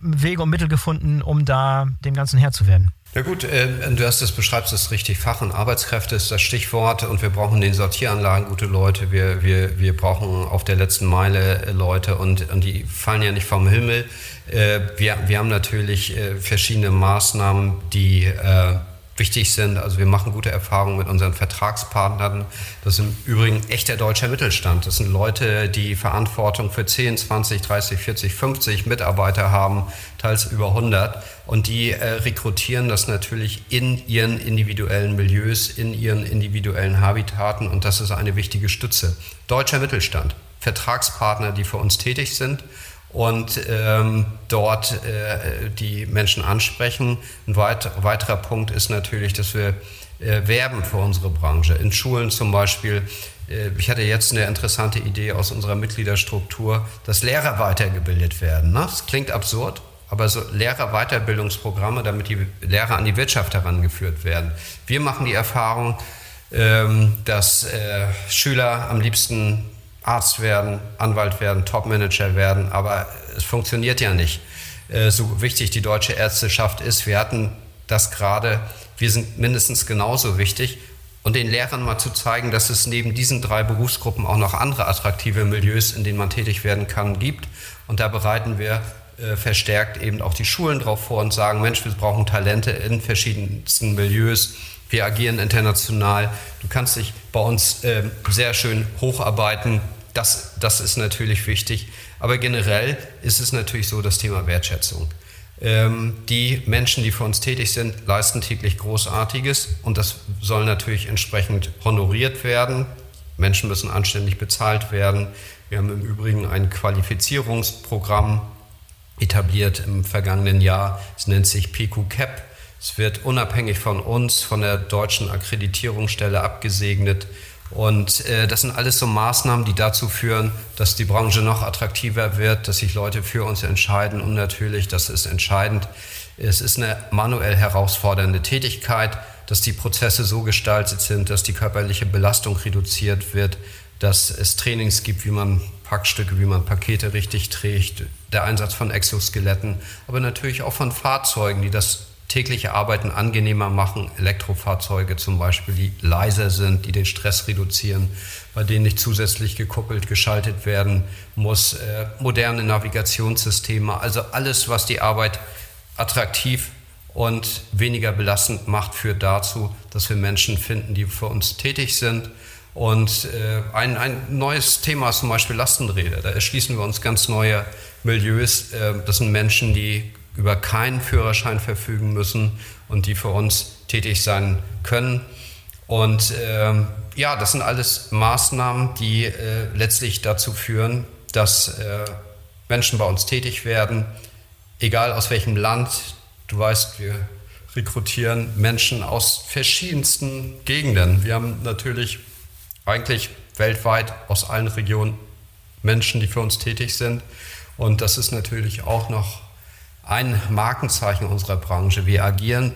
Wege und Mittel gefunden, um da dem Ganzen Herr zu werden. Ja gut, äh, du hast es beschreibst es richtig. Fach- und Arbeitskräfte ist das Stichwort und wir brauchen den Sortieranlagen gute Leute. Wir, wir, wir brauchen auf der letzten Meile äh, Leute und, und die fallen ja nicht vom Himmel. Äh, wir, wir haben natürlich äh, verschiedene Maßnahmen, die äh, wichtig sind. Also wir machen gute Erfahrungen mit unseren Vertragspartnern. Das ist im Übrigen echter deutscher Mittelstand. Das sind Leute, die Verantwortung für 10, 20, 30, 40, 50 Mitarbeiter haben, teils über 100. Und die äh, rekrutieren das natürlich in ihren individuellen Milieus, in ihren individuellen Habitaten. Und das ist eine wichtige Stütze. Deutscher Mittelstand. Vertragspartner, die für uns tätig sind und ähm, dort äh, die Menschen ansprechen. Ein weit, weiterer Punkt ist natürlich, dass wir äh, werben für unsere Branche. In Schulen zum Beispiel. Äh, ich hatte jetzt eine interessante Idee aus unserer Mitgliederstruktur, dass Lehrer weitergebildet werden. Ne? Das klingt absurd, aber so Lehrerweiterbildungsprogramme, damit die Lehrer an die Wirtschaft herangeführt werden. Wir machen die Erfahrung, ähm, dass äh, Schüler am liebsten Arzt werden, Anwalt werden, Topmanager werden, aber es funktioniert ja nicht. Äh, so wichtig die deutsche Ärzteschaft ist, wir hatten das gerade, wir sind mindestens genauso wichtig. Und den Lehrern mal zu zeigen, dass es neben diesen drei Berufsgruppen auch noch andere attraktive Milieus, in denen man tätig werden kann, gibt. Und da bereiten wir äh, verstärkt eben auch die Schulen drauf vor und sagen, Mensch, wir brauchen Talente in verschiedensten Milieus wir agieren international. Du kannst dich bei uns äh, sehr schön hocharbeiten. Das, das ist natürlich wichtig. Aber generell ist es natürlich so das Thema Wertschätzung. Ähm, die Menschen, die für uns tätig sind, leisten täglich Großartiges und das soll natürlich entsprechend honoriert werden. Menschen müssen anständig bezahlt werden. Wir haben im Übrigen ein Qualifizierungsprogramm etabliert im vergangenen Jahr. Es nennt sich PQ Cap. Es wird unabhängig von uns, von der deutschen Akkreditierungsstelle abgesegnet. Und äh, das sind alles so Maßnahmen, die dazu führen, dass die Branche noch attraktiver wird, dass sich Leute für uns entscheiden. Und natürlich, das ist entscheidend, es ist eine manuell herausfordernde Tätigkeit, dass die Prozesse so gestaltet sind, dass die körperliche Belastung reduziert wird, dass es Trainings gibt, wie man Packstücke, wie man Pakete richtig trägt, der Einsatz von Exoskeletten, aber natürlich auch von Fahrzeugen, die das tägliche Arbeiten angenehmer machen. Elektrofahrzeuge zum Beispiel, die leiser sind, die den Stress reduzieren, bei denen nicht zusätzlich gekuppelt, geschaltet werden muss. Äh, moderne Navigationssysteme, also alles, was die Arbeit attraktiv und weniger belastend macht, führt dazu, dass wir Menschen finden, die für uns tätig sind. Und äh, ein, ein neues Thema ist zum Beispiel Lastenräder. Da erschließen wir uns ganz neue Milieus. Äh, das sind Menschen, die über keinen Führerschein verfügen müssen und die für uns tätig sein können. Und ähm, ja, das sind alles Maßnahmen, die äh, letztlich dazu führen, dass äh, Menschen bei uns tätig werden, egal aus welchem Land. Du weißt, wir rekrutieren Menschen aus verschiedensten Gegenden. Wir haben natürlich eigentlich weltweit aus allen Regionen Menschen, die für uns tätig sind. Und das ist natürlich auch noch ein Markenzeichen unserer Branche. Wir agieren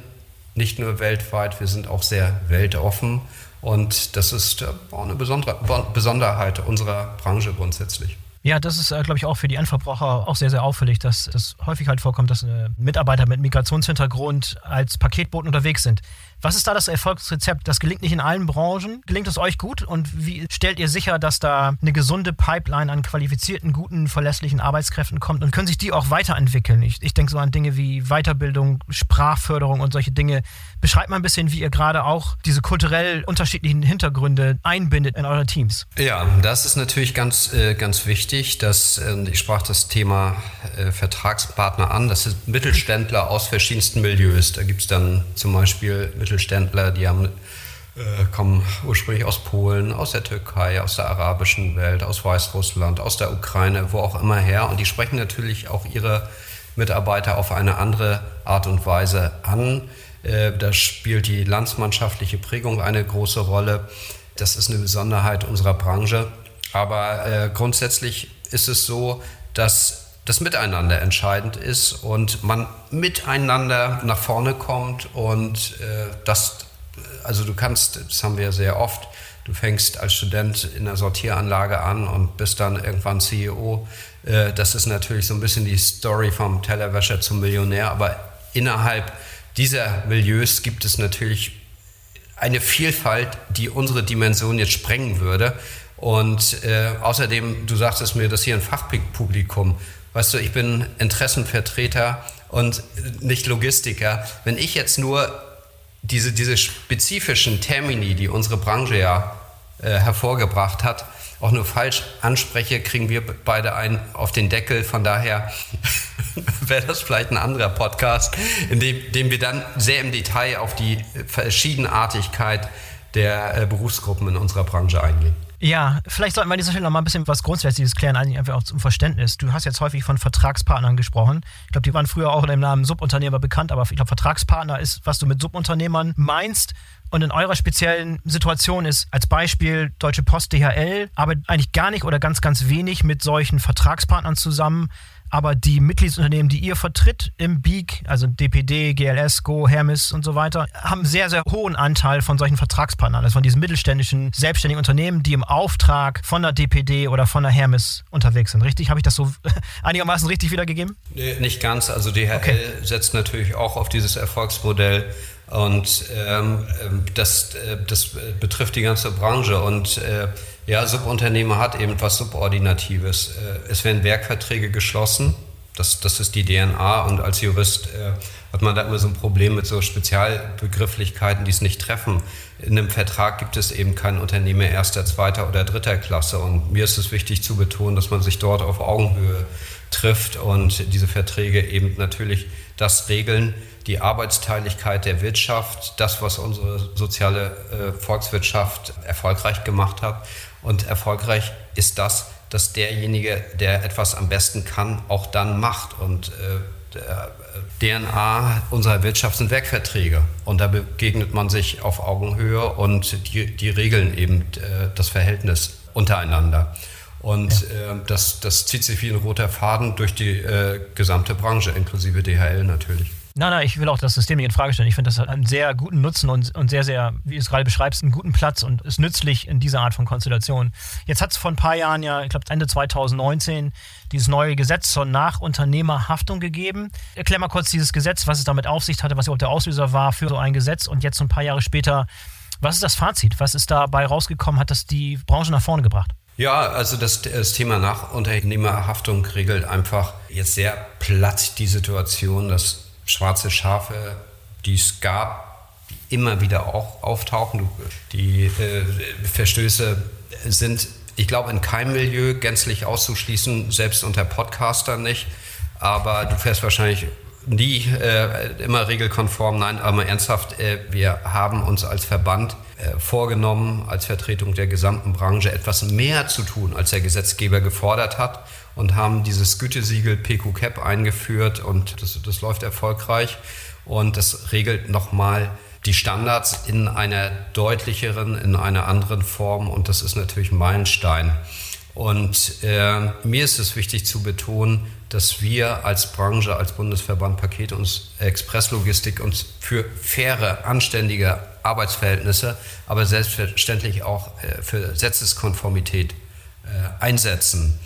nicht nur weltweit, wir sind auch sehr weltoffen und das ist auch eine Besonderheit unserer Branche grundsätzlich. Ja, das ist, äh, glaube ich, auch für die Endverbraucher auch sehr, sehr auffällig, dass es häufig halt vorkommt, dass äh, Mitarbeiter mit Migrationshintergrund als Paketboten unterwegs sind. Was ist da das Erfolgsrezept? Das gelingt nicht in allen Branchen. Gelingt es euch gut? Und wie stellt ihr sicher, dass da eine gesunde Pipeline an qualifizierten, guten, verlässlichen Arbeitskräften kommt? Und können sich die auch weiterentwickeln? Ich, ich denke so an Dinge wie Weiterbildung, Sprachförderung und solche Dinge. Beschreibt mal ein bisschen, wie ihr gerade auch diese kulturell unterschiedlichen Hintergründe einbindet in eure Teams. Ja, das ist natürlich ganz, äh, ganz wichtig. Dass, ähm, ich sprach das Thema äh, Vertragspartner an. Das sind Mittelständler aus verschiedensten Milieus. Da gibt es dann zum Beispiel Mittelständler, die haben, äh, kommen ursprünglich aus Polen, aus der Türkei, aus der arabischen Welt, aus Weißrussland, aus der Ukraine, wo auch immer her. Und die sprechen natürlich auch ihre Mitarbeiter auf eine andere Art und Weise an. Äh, da spielt die landsmannschaftliche Prägung eine große Rolle. Das ist eine Besonderheit unserer Branche. Aber äh, grundsätzlich ist es so, dass das Miteinander entscheidend ist und man miteinander nach vorne kommt und äh, das, also du kannst, das haben wir sehr oft, du fängst als Student in der Sortieranlage an und bist dann irgendwann CEO. Äh, das ist natürlich so ein bisschen die Story vom Tellerwäscher zum Millionär, aber innerhalb dieser Milieus gibt es natürlich eine Vielfalt, die unsere Dimension jetzt sprengen würde. Und äh, außerdem, du sagtest mir, dass hier ein Fachpublikum Weißt du, ich bin Interessenvertreter und nicht Logistiker. Wenn ich jetzt nur diese, diese spezifischen Termini, die unsere Branche ja äh, hervorgebracht hat, auch nur falsch anspreche, kriegen wir beide einen auf den Deckel. Von daher (laughs) wäre das vielleicht ein anderer Podcast, in dem, dem wir dann sehr im Detail auf die Verschiedenartigkeit der äh, Berufsgruppen in unserer Branche eingehen. Ja, vielleicht sollten wir an dieser Stelle noch mal ein bisschen was Grundsätzliches klären, eigentlich einfach auch zum Verständnis. Du hast jetzt häufig von Vertragspartnern gesprochen. Ich glaube, die waren früher auch unter dem Namen Subunternehmer bekannt, aber ich glaube, Vertragspartner ist, was du mit Subunternehmern meinst. Und in eurer speziellen Situation ist als Beispiel Deutsche Post DHL arbeitet eigentlich gar nicht oder ganz, ganz wenig mit solchen Vertragspartnern zusammen aber die Mitgliedsunternehmen, die ihr vertritt im BEAG, also DPD, GLS, Go, Hermes und so weiter, haben sehr, sehr hohen Anteil von solchen Vertragspartnern, also von diesen mittelständischen, selbstständigen Unternehmen, die im Auftrag von der DPD oder von der Hermes unterwegs sind. Richtig? Habe ich das so (laughs) einigermaßen richtig wiedergegeben? Nee, nicht ganz. Also DHL okay. setzt natürlich auch auf dieses Erfolgsmodell und ähm, ähm das, äh, das betrifft die ganze Branche und äh, ja, Subunternehmer hat eben was Subordinatives. Äh, es werden Werkverträge geschlossen. Das, das ist die DNA und als Jurist äh, hat man da immer so ein Problem mit so Spezialbegrifflichkeiten, die es nicht treffen. In einem Vertrag gibt es eben keinen Unternehmer erster, zweiter oder dritter Klasse und mir ist es wichtig zu betonen, dass man sich dort auf Augenhöhe trifft und diese Verträge eben natürlich das regeln, die Arbeitsteiligkeit der Wirtschaft, das, was unsere soziale äh, Volkswirtschaft erfolgreich gemacht hat. Und erfolgreich ist das, dass derjenige, der etwas am besten kann, auch dann macht. Und äh, DNA unserer Wirtschaft sind Werkverträge. Und da begegnet man sich auf Augenhöhe und die, die regeln eben äh, das Verhältnis untereinander. Und ja. äh, das, das zieht sich wie ein roter Faden durch die äh, gesamte Branche, inklusive DHL natürlich. Nein, nein, ich will auch das System nicht in Frage stellen. Ich finde, das hat einen sehr guten Nutzen und, und sehr, sehr, wie du es gerade beschreibst, einen guten Platz und ist nützlich in dieser Art von Konstellation. Jetzt hat es vor ein paar Jahren ja, ich glaube Ende 2019, dieses neue Gesetz zur Nachunternehmerhaftung gegeben. Erklär mal kurz dieses Gesetz, was es damit auf sich hatte, was überhaupt der Auslöser war für so ein Gesetz und jetzt so ein paar Jahre später, was ist das Fazit? Was ist dabei rausgekommen? Hat das die Branche nach vorne gebracht? Ja, also das, das, Thema Nachunternehmerhaftung regelt einfach jetzt sehr platt die Situation, dass schwarze Schafe, die es gab, die immer wieder auch auftauchen. Die äh, Verstöße sind, ich glaube, in keinem Milieu gänzlich auszuschließen, selbst unter Podcastern nicht. Aber du fährst wahrscheinlich nie äh, immer regelkonform. Nein, aber ernsthaft, äh, wir haben uns als Verband äh, vorgenommen, als Vertretung der gesamten Branche etwas mehr zu tun, als der Gesetzgeber gefordert hat und haben dieses Gütesiegel PQ-Cap eingeführt und das, das läuft erfolgreich und das regelt nochmal die Standards in einer deutlicheren, in einer anderen Form und das ist natürlich ein Meilenstein. Und äh, mir ist es wichtig zu betonen, dass wir als Branche, als Bundesverband Pakete und Expresslogistik uns für faire, anständige Arbeitsverhältnisse, aber selbstverständlich auch äh, für Gesetzeskonformität äh, einsetzen.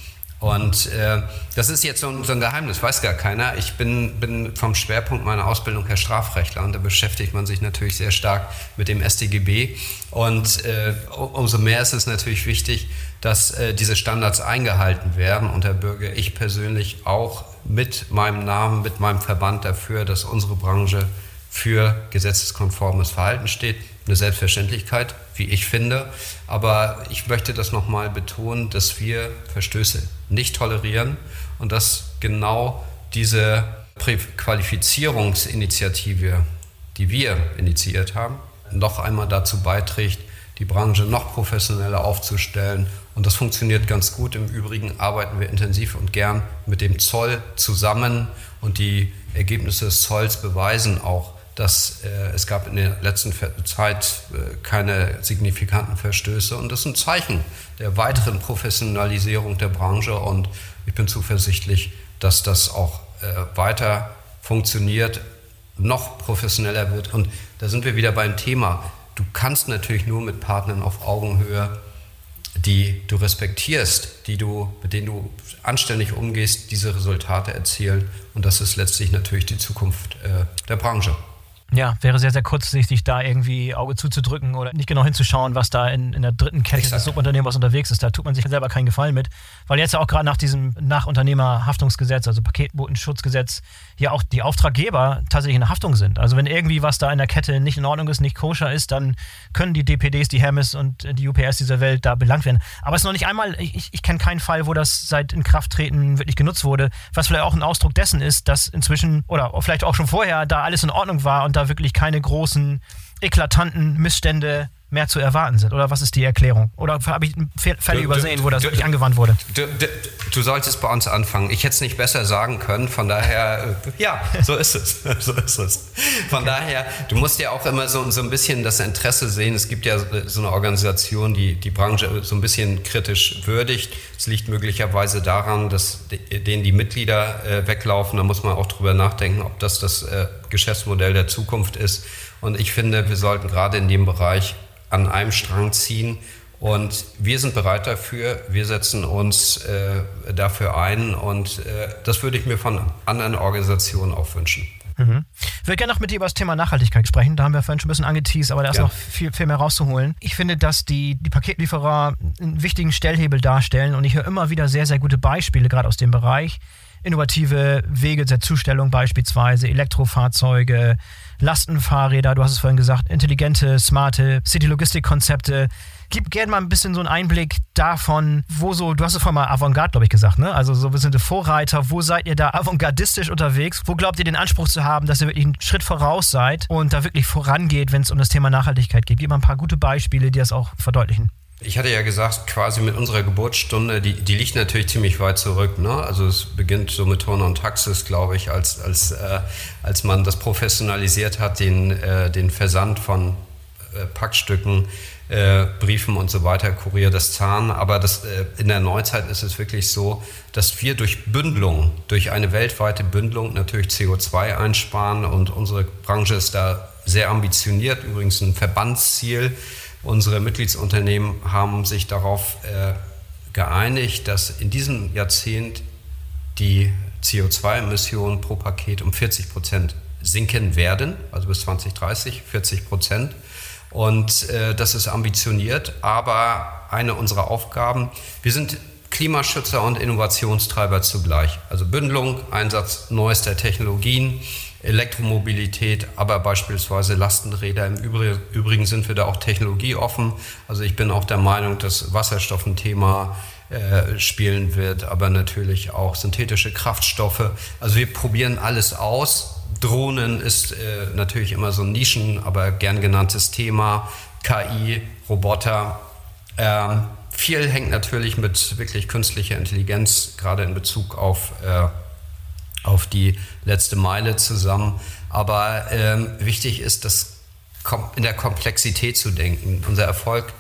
Und äh, das ist jetzt so ein, so ein, Geheimnis, weiß gar keiner. Ich bin, bin vom Schwerpunkt meiner Ausbildung her Strafrechtler und da beschäftigt man sich natürlich sehr stark mit dem StGB. Und äh, umso mehr ist es natürlich wichtig, dass äh, diese Standards eingehalten werden. Und da bürge ich persönlich auch mit meinem Namen, mit meinem Verband dafür, dass unsere Branche für gesetzeskonformes Verhalten steht. Eine Selbstverständlichkeit, wie ich finde. Aber ich möchte das nochmal betonen, dass wir Verstöße nicht tolerieren und dass genau diese Präqualifizierungsinitiative, die wir initiiert haben, noch einmal dazu beiträgt, die Branche noch professioneller aufzustellen. Und das funktioniert ganz gut. Im Übrigen arbeiten wir intensiv und gern mit dem Zoll zusammen und die Ergebnisse des Zolls beweisen auch, dass äh, es gab in der letzten Zeit äh, keine signifikanten Verstöße und das ist ein Zeichen der weiteren Professionalisierung der Branche und ich bin zuversichtlich, dass das auch äh, weiter funktioniert, noch professioneller wird und da sind wir wieder beim Thema. Du kannst natürlich nur mit Partnern auf Augenhöhe, die du respektierst, die du, mit denen du anständig umgehst, diese Resultate erzielen und das ist letztlich natürlich die Zukunft äh, der Branche. Ja, wäre sehr, sehr kurzsichtig, da irgendwie Auge zuzudrücken oder nicht genau hinzuschauen, was da in, in der dritten Kette Exakt. des Subunternehmers unterwegs ist. Da tut man sich selber keinen Gefallen mit. Weil jetzt ja auch gerade nach diesem Nachunternehmerhaftungsgesetz, also Paketbotenschutzgesetz, ja auch die Auftraggeber tatsächlich in der Haftung sind. Also wenn irgendwie was da in der Kette nicht in Ordnung ist, nicht koscher ist, dann können die DPDs, die Hermes und die UPS dieser Welt da belangt werden. Aber es ist noch nicht einmal, ich, ich kenne keinen Fall, wo das seit Inkrafttreten wirklich genutzt wurde, was vielleicht auch ein Ausdruck dessen ist, dass inzwischen oder vielleicht auch schon vorher da alles in Ordnung war und da wirklich keine großen, eklatanten Missstände mehr zu erwarten sind? Oder was ist die Erklärung? Oder habe ich Fälle übersehen, wo das du, wirklich angewandt wurde? Du, du, solltest bei uns anfangen. Ich hätte es nicht besser sagen können. Von daher, äh, ja, so ist es. (laughs) so ist es. Von okay. daher, du musst ja auch immer so, so ein bisschen das Interesse sehen. Es gibt ja so eine Organisation, die die Branche so ein bisschen kritisch würdigt. Es liegt möglicherweise daran, dass denen die Mitglieder äh, weglaufen. Da muss man auch drüber nachdenken, ob das das äh, Geschäftsmodell der Zukunft ist. Und ich finde, wir sollten gerade in dem Bereich an einem Strang ziehen. Und wir sind bereit dafür, wir setzen uns äh, dafür ein und äh, das würde ich mir von anderen Organisationen auch wünschen. Mhm. Ich würde gerne noch mit dir über das Thema Nachhaltigkeit sprechen. Da haben wir vorhin schon ein bisschen angeteased, aber da ist ja. noch viel, viel mehr rauszuholen. Ich finde, dass die, die Paketlieferer einen wichtigen Stellhebel darstellen und ich höre immer wieder sehr, sehr gute Beispiele, gerade aus dem Bereich. Innovative Wege der Zustellung beispielsweise, Elektrofahrzeuge, Lastenfahrräder, du hast es vorhin gesagt, intelligente, smarte City-Logistik-Konzepte. Gib gerne mal ein bisschen so einen Einblick davon, wo so, du hast es vorhin mal Avantgarde, glaube ich, gesagt, ne? Also so bestimmte Vorreiter, wo seid ihr da avantgardistisch unterwegs? Wo glaubt ihr den Anspruch zu haben, dass ihr wirklich einen Schritt voraus seid und da wirklich vorangeht, wenn es um das Thema Nachhaltigkeit geht? Gib mal ein paar gute Beispiele, die das auch verdeutlichen. Ich hatte ja gesagt, quasi mit unserer Geburtsstunde, die, die liegt natürlich ziemlich weit zurück. Ne? Also es beginnt so mit Turner und Taxis, glaube ich, als, als, äh, als man das professionalisiert hat, den, äh, den Versand von äh, Packstücken, äh, Briefen und so weiter, Kurier des Zahn. Aber das, äh, in der Neuzeit ist es wirklich so, dass wir durch Bündelung, durch eine weltweite Bündelung natürlich CO2 einsparen und unsere Branche ist da sehr ambitioniert, übrigens ein Verbandsziel Unsere Mitgliedsunternehmen haben sich darauf äh, geeinigt, dass in diesem Jahrzehnt die CO2-Emissionen pro Paket um 40 Prozent sinken werden, also bis 2030 40 Prozent. Und äh, das ist ambitioniert, aber eine unserer Aufgaben, wir sind Klimaschützer und Innovationstreiber zugleich. Also Bündelung, Einsatz neuester Technologien, Elektromobilität, aber beispielsweise Lastenräder. Im Übrigen sind wir da auch technologieoffen. Also ich bin auch der Meinung, dass Wasserstoff ein Thema äh, spielen wird, aber natürlich auch synthetische Kraftstoffe. Also wir probieren alles aus. Drohnen ist äh, natürlich immer so ein Nischen, aber gern genanntes Thema. KI, Roboter. Ähm, viel hängt natürlich mit wirklich künstlicher Intelligenz, gerade in Bezug auf äh, auf die letzte Meile zusammen. Aber ähm, wichtig ist, das in der Komplexität zu denken. Unser Erfolg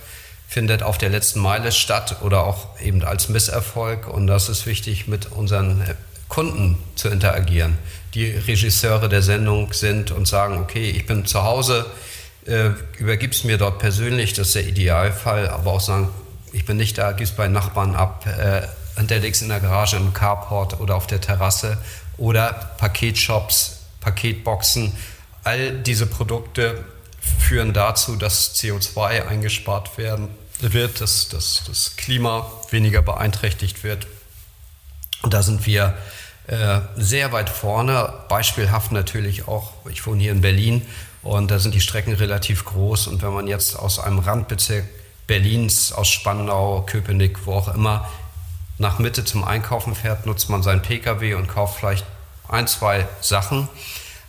findet auf der letzten Meile statt oder auch eben als Misserfolg. Und das ist wichtig, mit unseren äh, Kunden zu interagieren, die Regisseure der Sendung sind und sagen, okay, ich bin zu Hause, äh, übergib's mir dort persönlich, das ist der Idealfall, aber auch sagen, ich bin nicht da, gib's bei Nachbarn ab, äh, hinterleg's in der Garage, im Carport oder auf der Terrasse oder Paketshops, Paketboxen. All diese Produkte führen dazu, dass CO2 eingespart werden wird, dass, dass das Klima weniger beeinträchtigt wird. Und da sind wir äh, sehr weit vorne. Beispielhaft natürlich auch, ich wohne hier in Berlin und da sind die Strecken relativ groß. Und wenn man jetzt aus einem Randbezirk Berlins, aus Spandau, Köpenick, wo auch immer, nach Mitte zum Einkaufen fährt, nutzt man seinen Pkw und kauft vielleicht ein, zwei Sachen.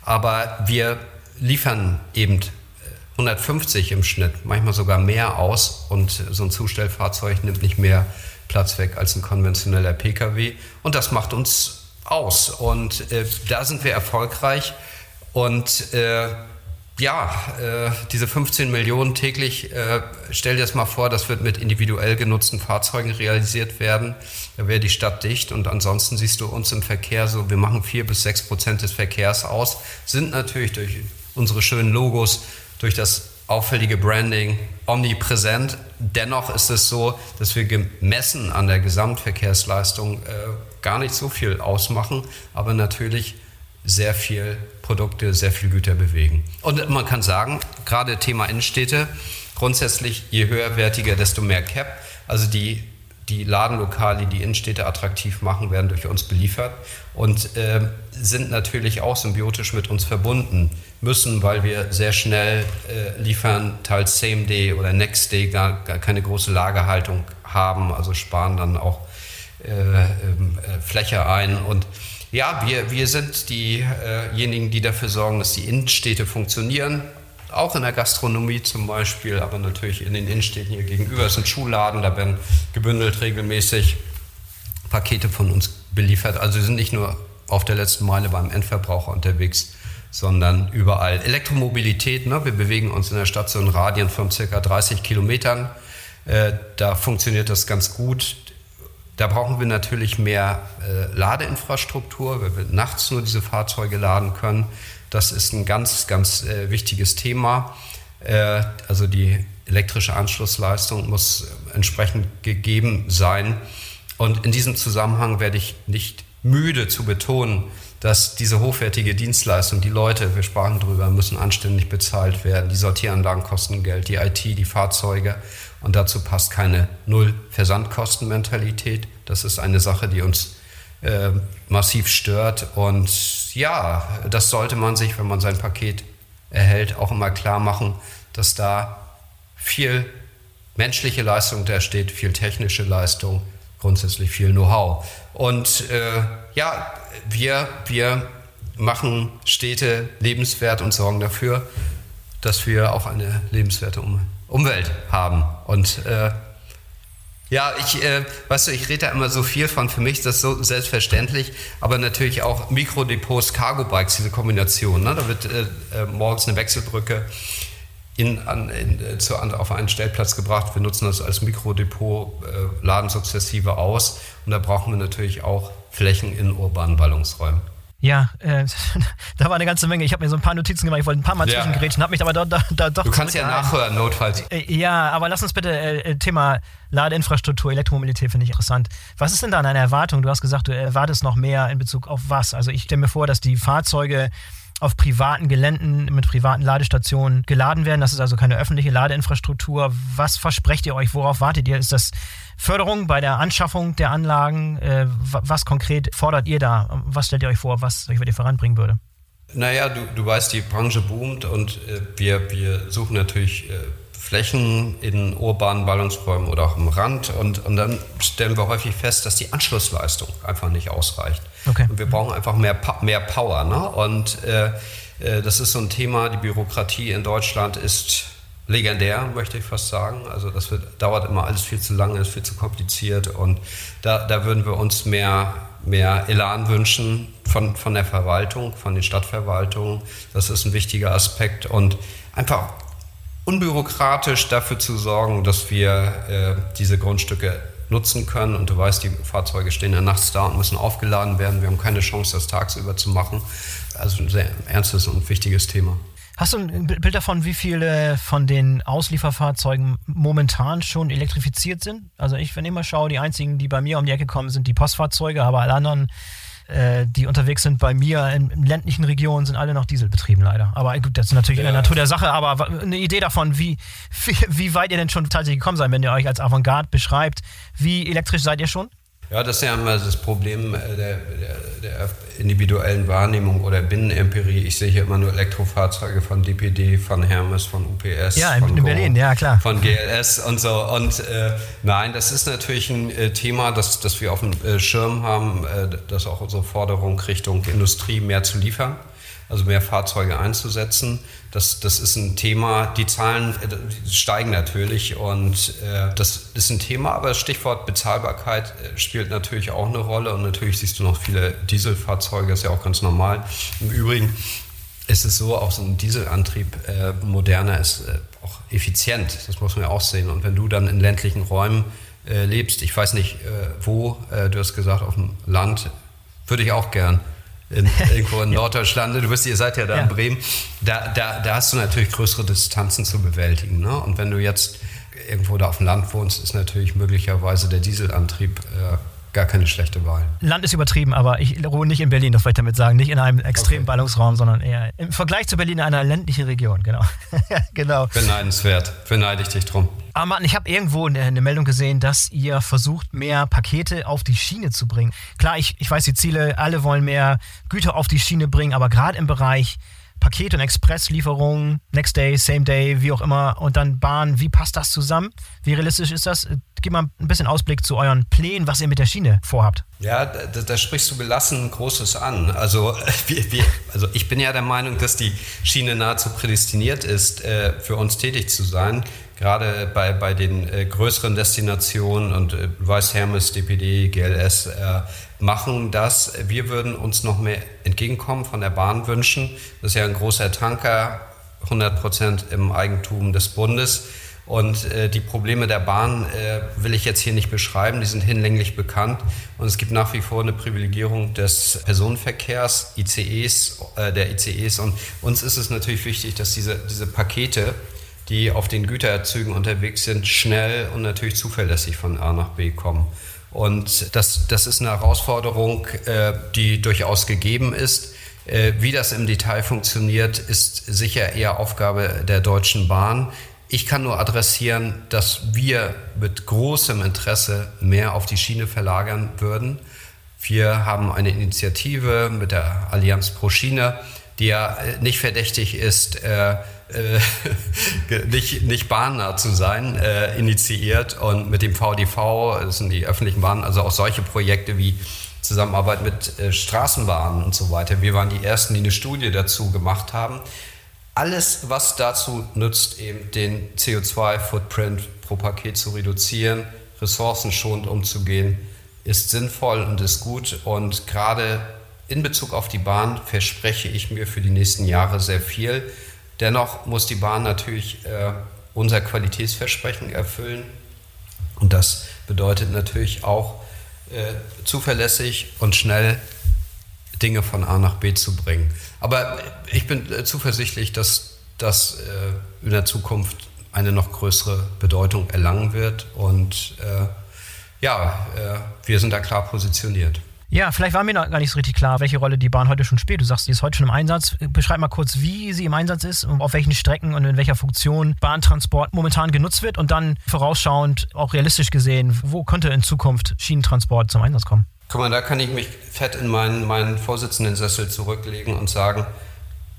Aber wir liefern eben 150 im Schnitt, manchmal sogar mehr aus. Und so ein Zustellfahrzeug nimmt nicht mehr Platz weg als ein konventioneller Pkw und das macht uns aus. Und äh, da sind wir erfolgreich. Und äh, ja, äh, diese 15 Millionen täglich, äh, stell dir das mal vor, das wird mit individuell genutzten Fahrzeugen realisiert werden. Da wäre die Stadt dicht und ansonsten siehst du uns im Verkehr so, wir machen vier bis sechs Prozent des Verkehrs aus, sind natürlich durch unsere schönen Logos, durch das auffällige Branding omnipräsent. Dennoch ist es so, dass wir gemessen an der Gesamtverkehrsleistung äh, gar nicht so viel ausmachen, aber natürlich sehr viel Produkte, sehr viel Güter bewegen. Und man kann sagen, gerade Thema Innenstädte, grundsätzlich je höherwertiger, desto mehr Cap. Also die, die Ladenlokale, die Innenstädte attraktiv machen, werden durch uns beliefert und äh, sind natürlich auch symbiotisch mit uns verbunden müssen, weil wir sehr schnell äh, liefern, teils Same Day oder Next Day gar, gar keine große Lagerhaltung haben, also sparen dann auch äh, ähm, äh, Fläche ein und ja, wir, wir sind diejenigen, die dafür sorgen, dass die Innenstädte funktionieren. Auch in der Gastronomie zum Beispiel, aber natürlich in den Innenstädten hier gegenüber ist ein Schuhladen, da werden gebündelt regelmäßig Pakete von uns beliefert. Also wir sind nicht nur auf der letzten Meile beim Endverbraucher unterwegs, sondern überall. Elektromobilität, ne? wir bewegen uns in der Stadt so in Radien von circa 30 Kilometern. Äh, da funktioniert das ganz gut. Da brauchen wir natürlich mehr äh, Ladeinfrastruktur, weil wir nachts nur diese Fahrzeuge laden können. Das ist ein ganz, ganz äh, wichtiges Thema. Äh, also die elektrische Anschlussleistung muss entsprechend gegeben sein. Und in diesem Zusammenhang werde ich nicht müde zu betonen, dass diese hochwertige Dienstleistung, die Leute, wir sprachen drüber, müssen anständig bezahlt werden. Die Sortieranlagen kosten Geld, die IT, die Fahrzeuge. Und dazu passt keine Null-Versandkostenmentalität. Das ist eine Sache, die uns äh, massiv stört. Und ja, das sollte man sich, wenn man sein Paket erhält, auch immer klar machen, dass da viel menschliche Leistung da steht, viel technische Leistung, grundsätzlich viel Know-how. Und äh, ja, wir, wir machen Städte lebenswert und sorgen dafür, dass wir auch eine lebenswerte Umwelt Umwelt haben. Und äh, ja, ich, äh, weißt du, ich rede da immer so viel von, für mich ist das so selbstverständlich, aber natürlich auch Mikrodepots, Cargo-Bikes, diese Kombination. Ne? Da wird äh, äh morgens eine Wechselbrücke in, an, in, äh, zu, auf einen Stellplatz gebracht. Wir nutzen das als Mikrodepot, äh, laden sukzessive aus und da brauchen wir natürlich auch Flächen in urbanen Ballungsräumen. Ja, äh, (laughs) da war eine ganze Menge. Ich habe mir so ein paar Notizen gemacht. Ich wollte ein paar Mal ja. zwischengrätschen, habe mich aber da, da, da doch. Du kannst ja nachhören, notfalls. Äh, ja, aber lass uns bitte äh, äh, Thema Ladeinfrastruktur, Elektromobilität finde ich interessant. Was ist denn da deine Erwartung? Du hast gesagt, du erwartest noch mehr in Bezug auf was? Also ich stelle mir vor, dass die Fahrzeuge auf privaten Geländen mit privaten Ladestationen geladen werden. Das ist also keine öffentliche Ladeinfrastruktur. Was versprecht ihr euch? Worauf wartet ihr? Ist das Förderung bei der Anschaffung der Anlagen? Äh, was konkret fordert ihr da? Was stellt ihr euch vor, was euch voranbringen würde? Naja, du, du weißt, die Branche boomt und äh, wir, wir suchen natürlich äh, Flächen in urbanen Ballungsräumen oder auch im Rand und, und dann stellen wir häufig fest, dass die Anschlussleistung einfach nicht ausreicht. Okay. Und wir brauchen einfach mehr, mehr Power. Ne? Und äh, äh, das ist so ein Thema, die Bürokratie in Deutschland ist legendär, möchte ich fast sagen. Also das wird, dauert immer alles viel zu lange, ist viel zu kompliziert und da, da würden wir uns mehr, mehr Elan wünschen von, von der Verwaltung, von den Stadtverwaltungen. Das ist ein wichtiger Aspekt und einfach unbürokratisch dafür zu sorgen, dass wir äh, diese Grundstücke nutzen können. Und du weißt, die Fahrzeuge stehen ja nachts da und müssen aufgeladen werden. Wir haben keine Chance, das tagsüber zu machen. Also ein sehr ernstes und wichtiges Thema. Hast du ein Bild davon, wie viele von den Auslieferfahrzeugen momentan schon elektrifiziert sind? Also ich, wenn ich mal schaue, die einzigen, die bei mir um die Ecke kommen, sind die Postfahrzeuge, aber alle anderen äh, die unterwegs sind bei mir in, in, ländlichen Regionen, sind alle noch dieselbetrieben leider. Aber gut, das ist natürlich ja. in der Natur der Sache, aber eine Idee davon, wie, (laughs) wie, wie weit ihr denn schon tatsächlich gekommen seid, wenn ihr euch als Avantgarde beschreibt, wie elektrisch seid ihr schon? Ja, das ist ja immer das Problem äh, der, der, der individuellen Wahrnehmung oder Binnenempirie. Ich sehe hier immer nur Elektrofahrzeuge von DPD, von Hermes, von UPS. Ja, in, in Berlin, ja klar. Von GLS und so. Und äh, nein, das ist natürlich ein äh, Thema, das, das wir auf dem äh, Schirm haben, äh, das auch unsere Forderung Richtung Industrie mehr zu liefern also mehr Fahrzeuge einzusetzen. Das, das ist ein Thema, die Zahlen äh, steigen natürlich und äh, das ist ein Thema, aber das Stichwort Bezahlbarkeit äh, spielt natürlich auch eine Rolle und natürlich siehst du noch viele Dieselfahrzeuge, ist ja auch ganz normal. Im Übrigen ist es so, auch so ein Dieselantrieb äh, moderner ist äh, auch effizient, das muss man ja auch sehen. Und wenn du dann in ländlichen Räumen äh, lebst, ich weiß nicht wo, du hast gesagt auf dem Land, würde ich auch gern in, (laughs) irgendwo in Norddeutschland, du wisst, ihr seid ja da ja. in Bremen, da, da, da hast du natürlich größere Distanzen zu bewältigen. Ne? Und wenn du jetzt irgendwo da auf dem Land wohnst, ist natürlich möglicherweise der Dieselantrieb äh, gar keine schlechte Wahl. Land ist übertrieben, aber ich ruhe nicht in Berlin, das wollte ich damit sagen. Nicht in einem extremen okay. Ballungsraum, sondern eher im Vergleich zu Berlin in einer ländlichen Region, genau. (laughs) genau. Beneidenswert, beneide ich dich drum. Aber Martin, ich habe irgendwo eine, eine, Meldung gesehen, dass ihr versucht, mehr Pakete auf die Schiene zu bringen. Klar, ich, ich weiß die Ziele, alle wollen mehr Güter auf die Schiene bringen, aber gerade im Bereich Paket- und Expresslieferungen, Next Day, Same Day, wie auch immer, und dann Bahn, wie passt das zusammen? Wie realistisch ist das? Gib mal ein bisschen Ausblick zu euren Plänen, was ihr mit der Schiene vorhabt. Ja, da, da sprichst du gelassen Großes an. Also, (laughs) wir, wir, also ich bin ja der Meinung, dass die Schiene nahezu prädestiniert ist, äh, für uns tätig zu sein gerade bei, bei den äh, größeren Destinationen und äh, Weiß Hermes, DPD, GLS äh, machen das. Wir würden uns noch mehr entgegenkommen von der Bahn wünschen. Das ist ja ein großer Tanker, 100 Prozent im Eigentum des Bundes. Und äh, die Probleme der Bahn äh, will ich jetzt hier nicht beschreiben, die sind hinlänglich bekannt. Und es gibt nach wie vor eine Privilegierung des Personenverkehrs, ICEs, äh, der ICEs. Und uns ist es natürlich wichtig, dass diese, diese Pakete, die auf den Güterzügen unterwegs sind, schnell und natürlich zuverlässig von A nach B kommen. Und das, das ist eine Herausforderung, äh, die durchaus gegeben ist. Äh, wie das im Detail funktioniert, ist sicher eher Aufgabe der Deutschen Bahn. Ich kann nur adressieren, dass wir mit großem Interesse mehr auf die Schiene verlagern würden. Wir haben eine Initiative mit der Allianz Pro Schiene, die ja äh, nicht verdächtig ist, äh, äh, (laughs) nicht, nicht bahnnah zu sein, äh, initiiert und mit dem VDV, das sind die öffentlichen Bahnen, also auch solche Projekte wie Zusammenarbeit mit äh, Straßenbahnen und so weiter. Wir waren die Ersten, die eine Studie dazu gemacht haben. Alles, was dazu nützt, eben den CO2-Footprint pro Paket zu reduzieren, ressourcenschonend umzugehen, ist sinnvoll und ist gut. Und gerade in Bezug auf die Bahn verspreche ich mir für die nächsten Jahre sehr viel. Dennoch muss die Bahn natürlich äh, unser Qualitätsversprechen erfüllen. Und das bedeutet natürlich auch, äh, zuverlässig und schnell Dinge von A nach B zu bringen. Aber ich bin äh, zuversichtlich, dass das äh, in der Zukunft eine noch größere Bedeutung erlangen wird. Und äh, ja, äh, wir sind da klar positioniert. Ja, vielleicht war mir noch gar nicht so richtig klar, welche Rolle die Bahn heute schon spielt. Du sagst, sie ist heute schon im Einsatz. Beschreib mal kurz, wie sie im Einsatz ist, und auf welchen Strecken und in welcher Funktion Bahntransport momentan genutzt wird und dann vorausschauend, auch realistisch gesehen, wo könnte in Zukunft Schienentransport zum Einsatz kommen? Guck mal, da kann ich mich fett in meinen, meinen Vorsitzenden-Sessel zurücklegen und sagen,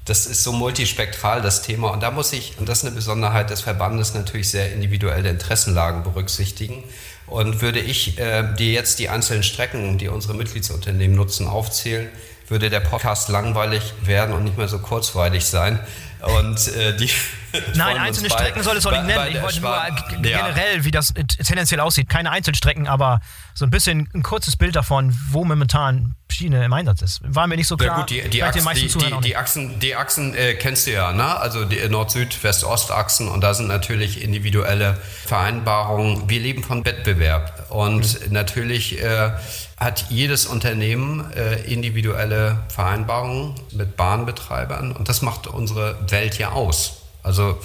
das ist so multispektral, das Thema. Und da muss ich, und das ist eine Besonderheit des Verbandes, natürlich sehr individuelle Interessenlagen berücksichtigen. Und würde ich äh, dir jetzt die einzelnen Strecken, die unsere Mitgliedsunternehmen nutzen, aufzählen, würde der Podcast langweilig werden und nicht mehr so kurzweilig sein. Und äh, die (laughs) Nein, einzelne Strecken soll es auch nicht nennen. Ich wollte nur generell, wie das tendenziell aussieht. Keine Einzelstrecken, aber so ein bisschen ein kurzes Bild davon, wo momentan Schiene im Einsatz ist. War mir nicht so klar. Ja, gut, die, die, Achsen, die, die, die, Achsen, die Achsen äh, kennst du ja, ne? also die Nord-Süd, West-Ost-Achsen und da sind natürlich individuelle Vereinbarungen. Wir leben von Wettbewerb und mhm. natürlich äh, hat jedes Unternehmen äh, individuelle Vereinbarungen mit Bahnbetreibern und das macht unsere Welt ja aus. Also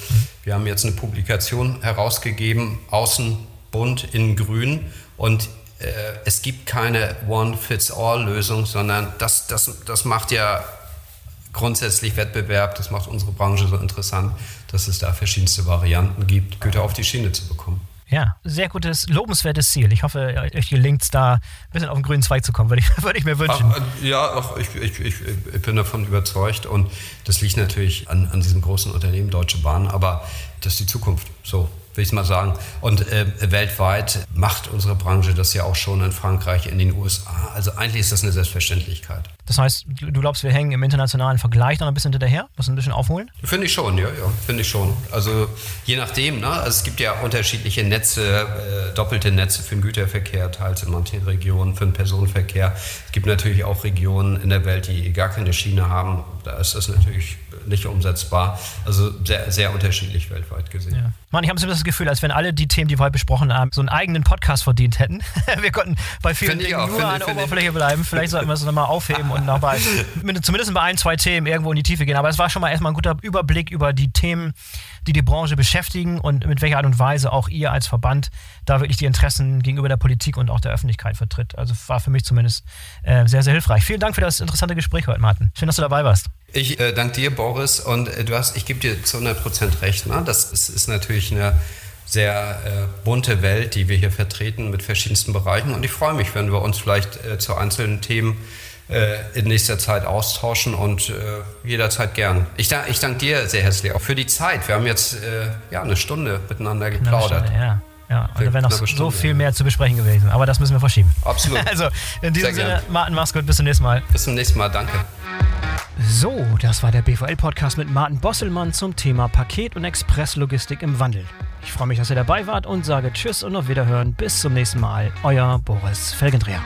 wir haben jetzt eine Publikation herausgegeben, außen bunt, innen grün und äh, es gibt keine One-Fits-All-Lösung, sondern das, das, das macht ja grundsätzlich Wettbewerb, das macht unsere Branche so interessant, dass es da verschiedenste Varianten gibt, Güter auf die Schiene zu bekommen. Ja, sehr gutes, lobenswertes Ziel. Ich hoffe, euch gelingt es da ein bisschen auf den grünen Zweig zu kommen, (laughs) würde ich, würde ich mir wünschen. Ach, ja, ach, ich, ich, ich, ich, bin davon überzeugt und das liegt natürlich an, an diesem großen Unternehmen Deutsche Bahn, aber das ist die Zukunft. So, will ich mal sagen. Und äh, weltweit macht unsere Branche das ja auch schon in Frankreich, in den USA. Also eigentlich ist das eine Selbstverständlichkeit. Das heißt, du glaubst, wir hängen im internationalen Vergleich noch ein bisschen hinterher? Müssen ein bisschen aufholen? Finde ich schon, ja, ja, finde ich schon. Also je nachdem, ne? Also es gibt ja unterschiedliche Netze, äh, doppelte Netze für den Güterverkehr, teils in manchen Regionen für den Personenverkehr. Es gibt natürlich auch Regionen in der Welt, die gar keine Schiene haben, Da ist das natürlich nicht umsetzbar. Also sehr, sehr unterschiedlich weltweit gesehen. Ja. Mann, ich habe so das Gefühl, als wenn alle die Themen, die wir heute besprochen haben, so einen eigenen Podcast verdient hätten. (laughs) wir konnten bei vielen Dingen auch, nur finde, an der Oberfläche ich. bleiben. Vielleicht sollten wir es nochmal aufheben und noch bei, (laughs) zumindest bei ein, zwei Themen irgendwo in die Tiefe gehen. Aber es war schon mal erstmal ein guter Überblick über die Themen, die die Branche beschäftigen und mit welcher Art und Weise auch ihr als Verband da wirklich die Interessen gegenüber der Politik und auch der Öffentlichkeit vertritt. Also war für mich zumindest äh, sehr, sehr hilfreich. Vielen Dank für das interessante Gespräch heute, Martin. Schön, dass du dabei warst. Ich äh, danke dir, Boris, und äh, du hast, ich gebe dir zu 100 Prozent recht. Ne? Das ist, ist natürlich eine sehr äh, bunte Welt, die wir hier vertreten mit verschiedensten Bereichen. Und ich freue mich, wenn wir uns vielleicht äh, zu einzelnen Themen äh, in nächster Zeit austauschen und äh, jederzeit gern. Ich, ich danke dir sehr herzlich auch für die Zeit. Wir haben jetzt ja, eine Stunde miteinander geplaudert. Stunde, ja. Ja, und da wäre noch so viel mehr zu besprechen gewesen. Aber das müssen wir verschieben. Absolut. (laughs) Also in diesem Sehr Sinne, gern. Martin, mach's gut. Bis zum nächsten Mal. Bis zum nächsten Mal. Danke. So, das war der BVL-Podcast mit Martin Bosselmann zum Thema Paket- und Expresslogistik im Wandel. Ich freue mich, dass ihr dabei wart und sage Tschüss und auf Wiederhören. Bis zum nächsten Mal. Euer Boris Felgendreher.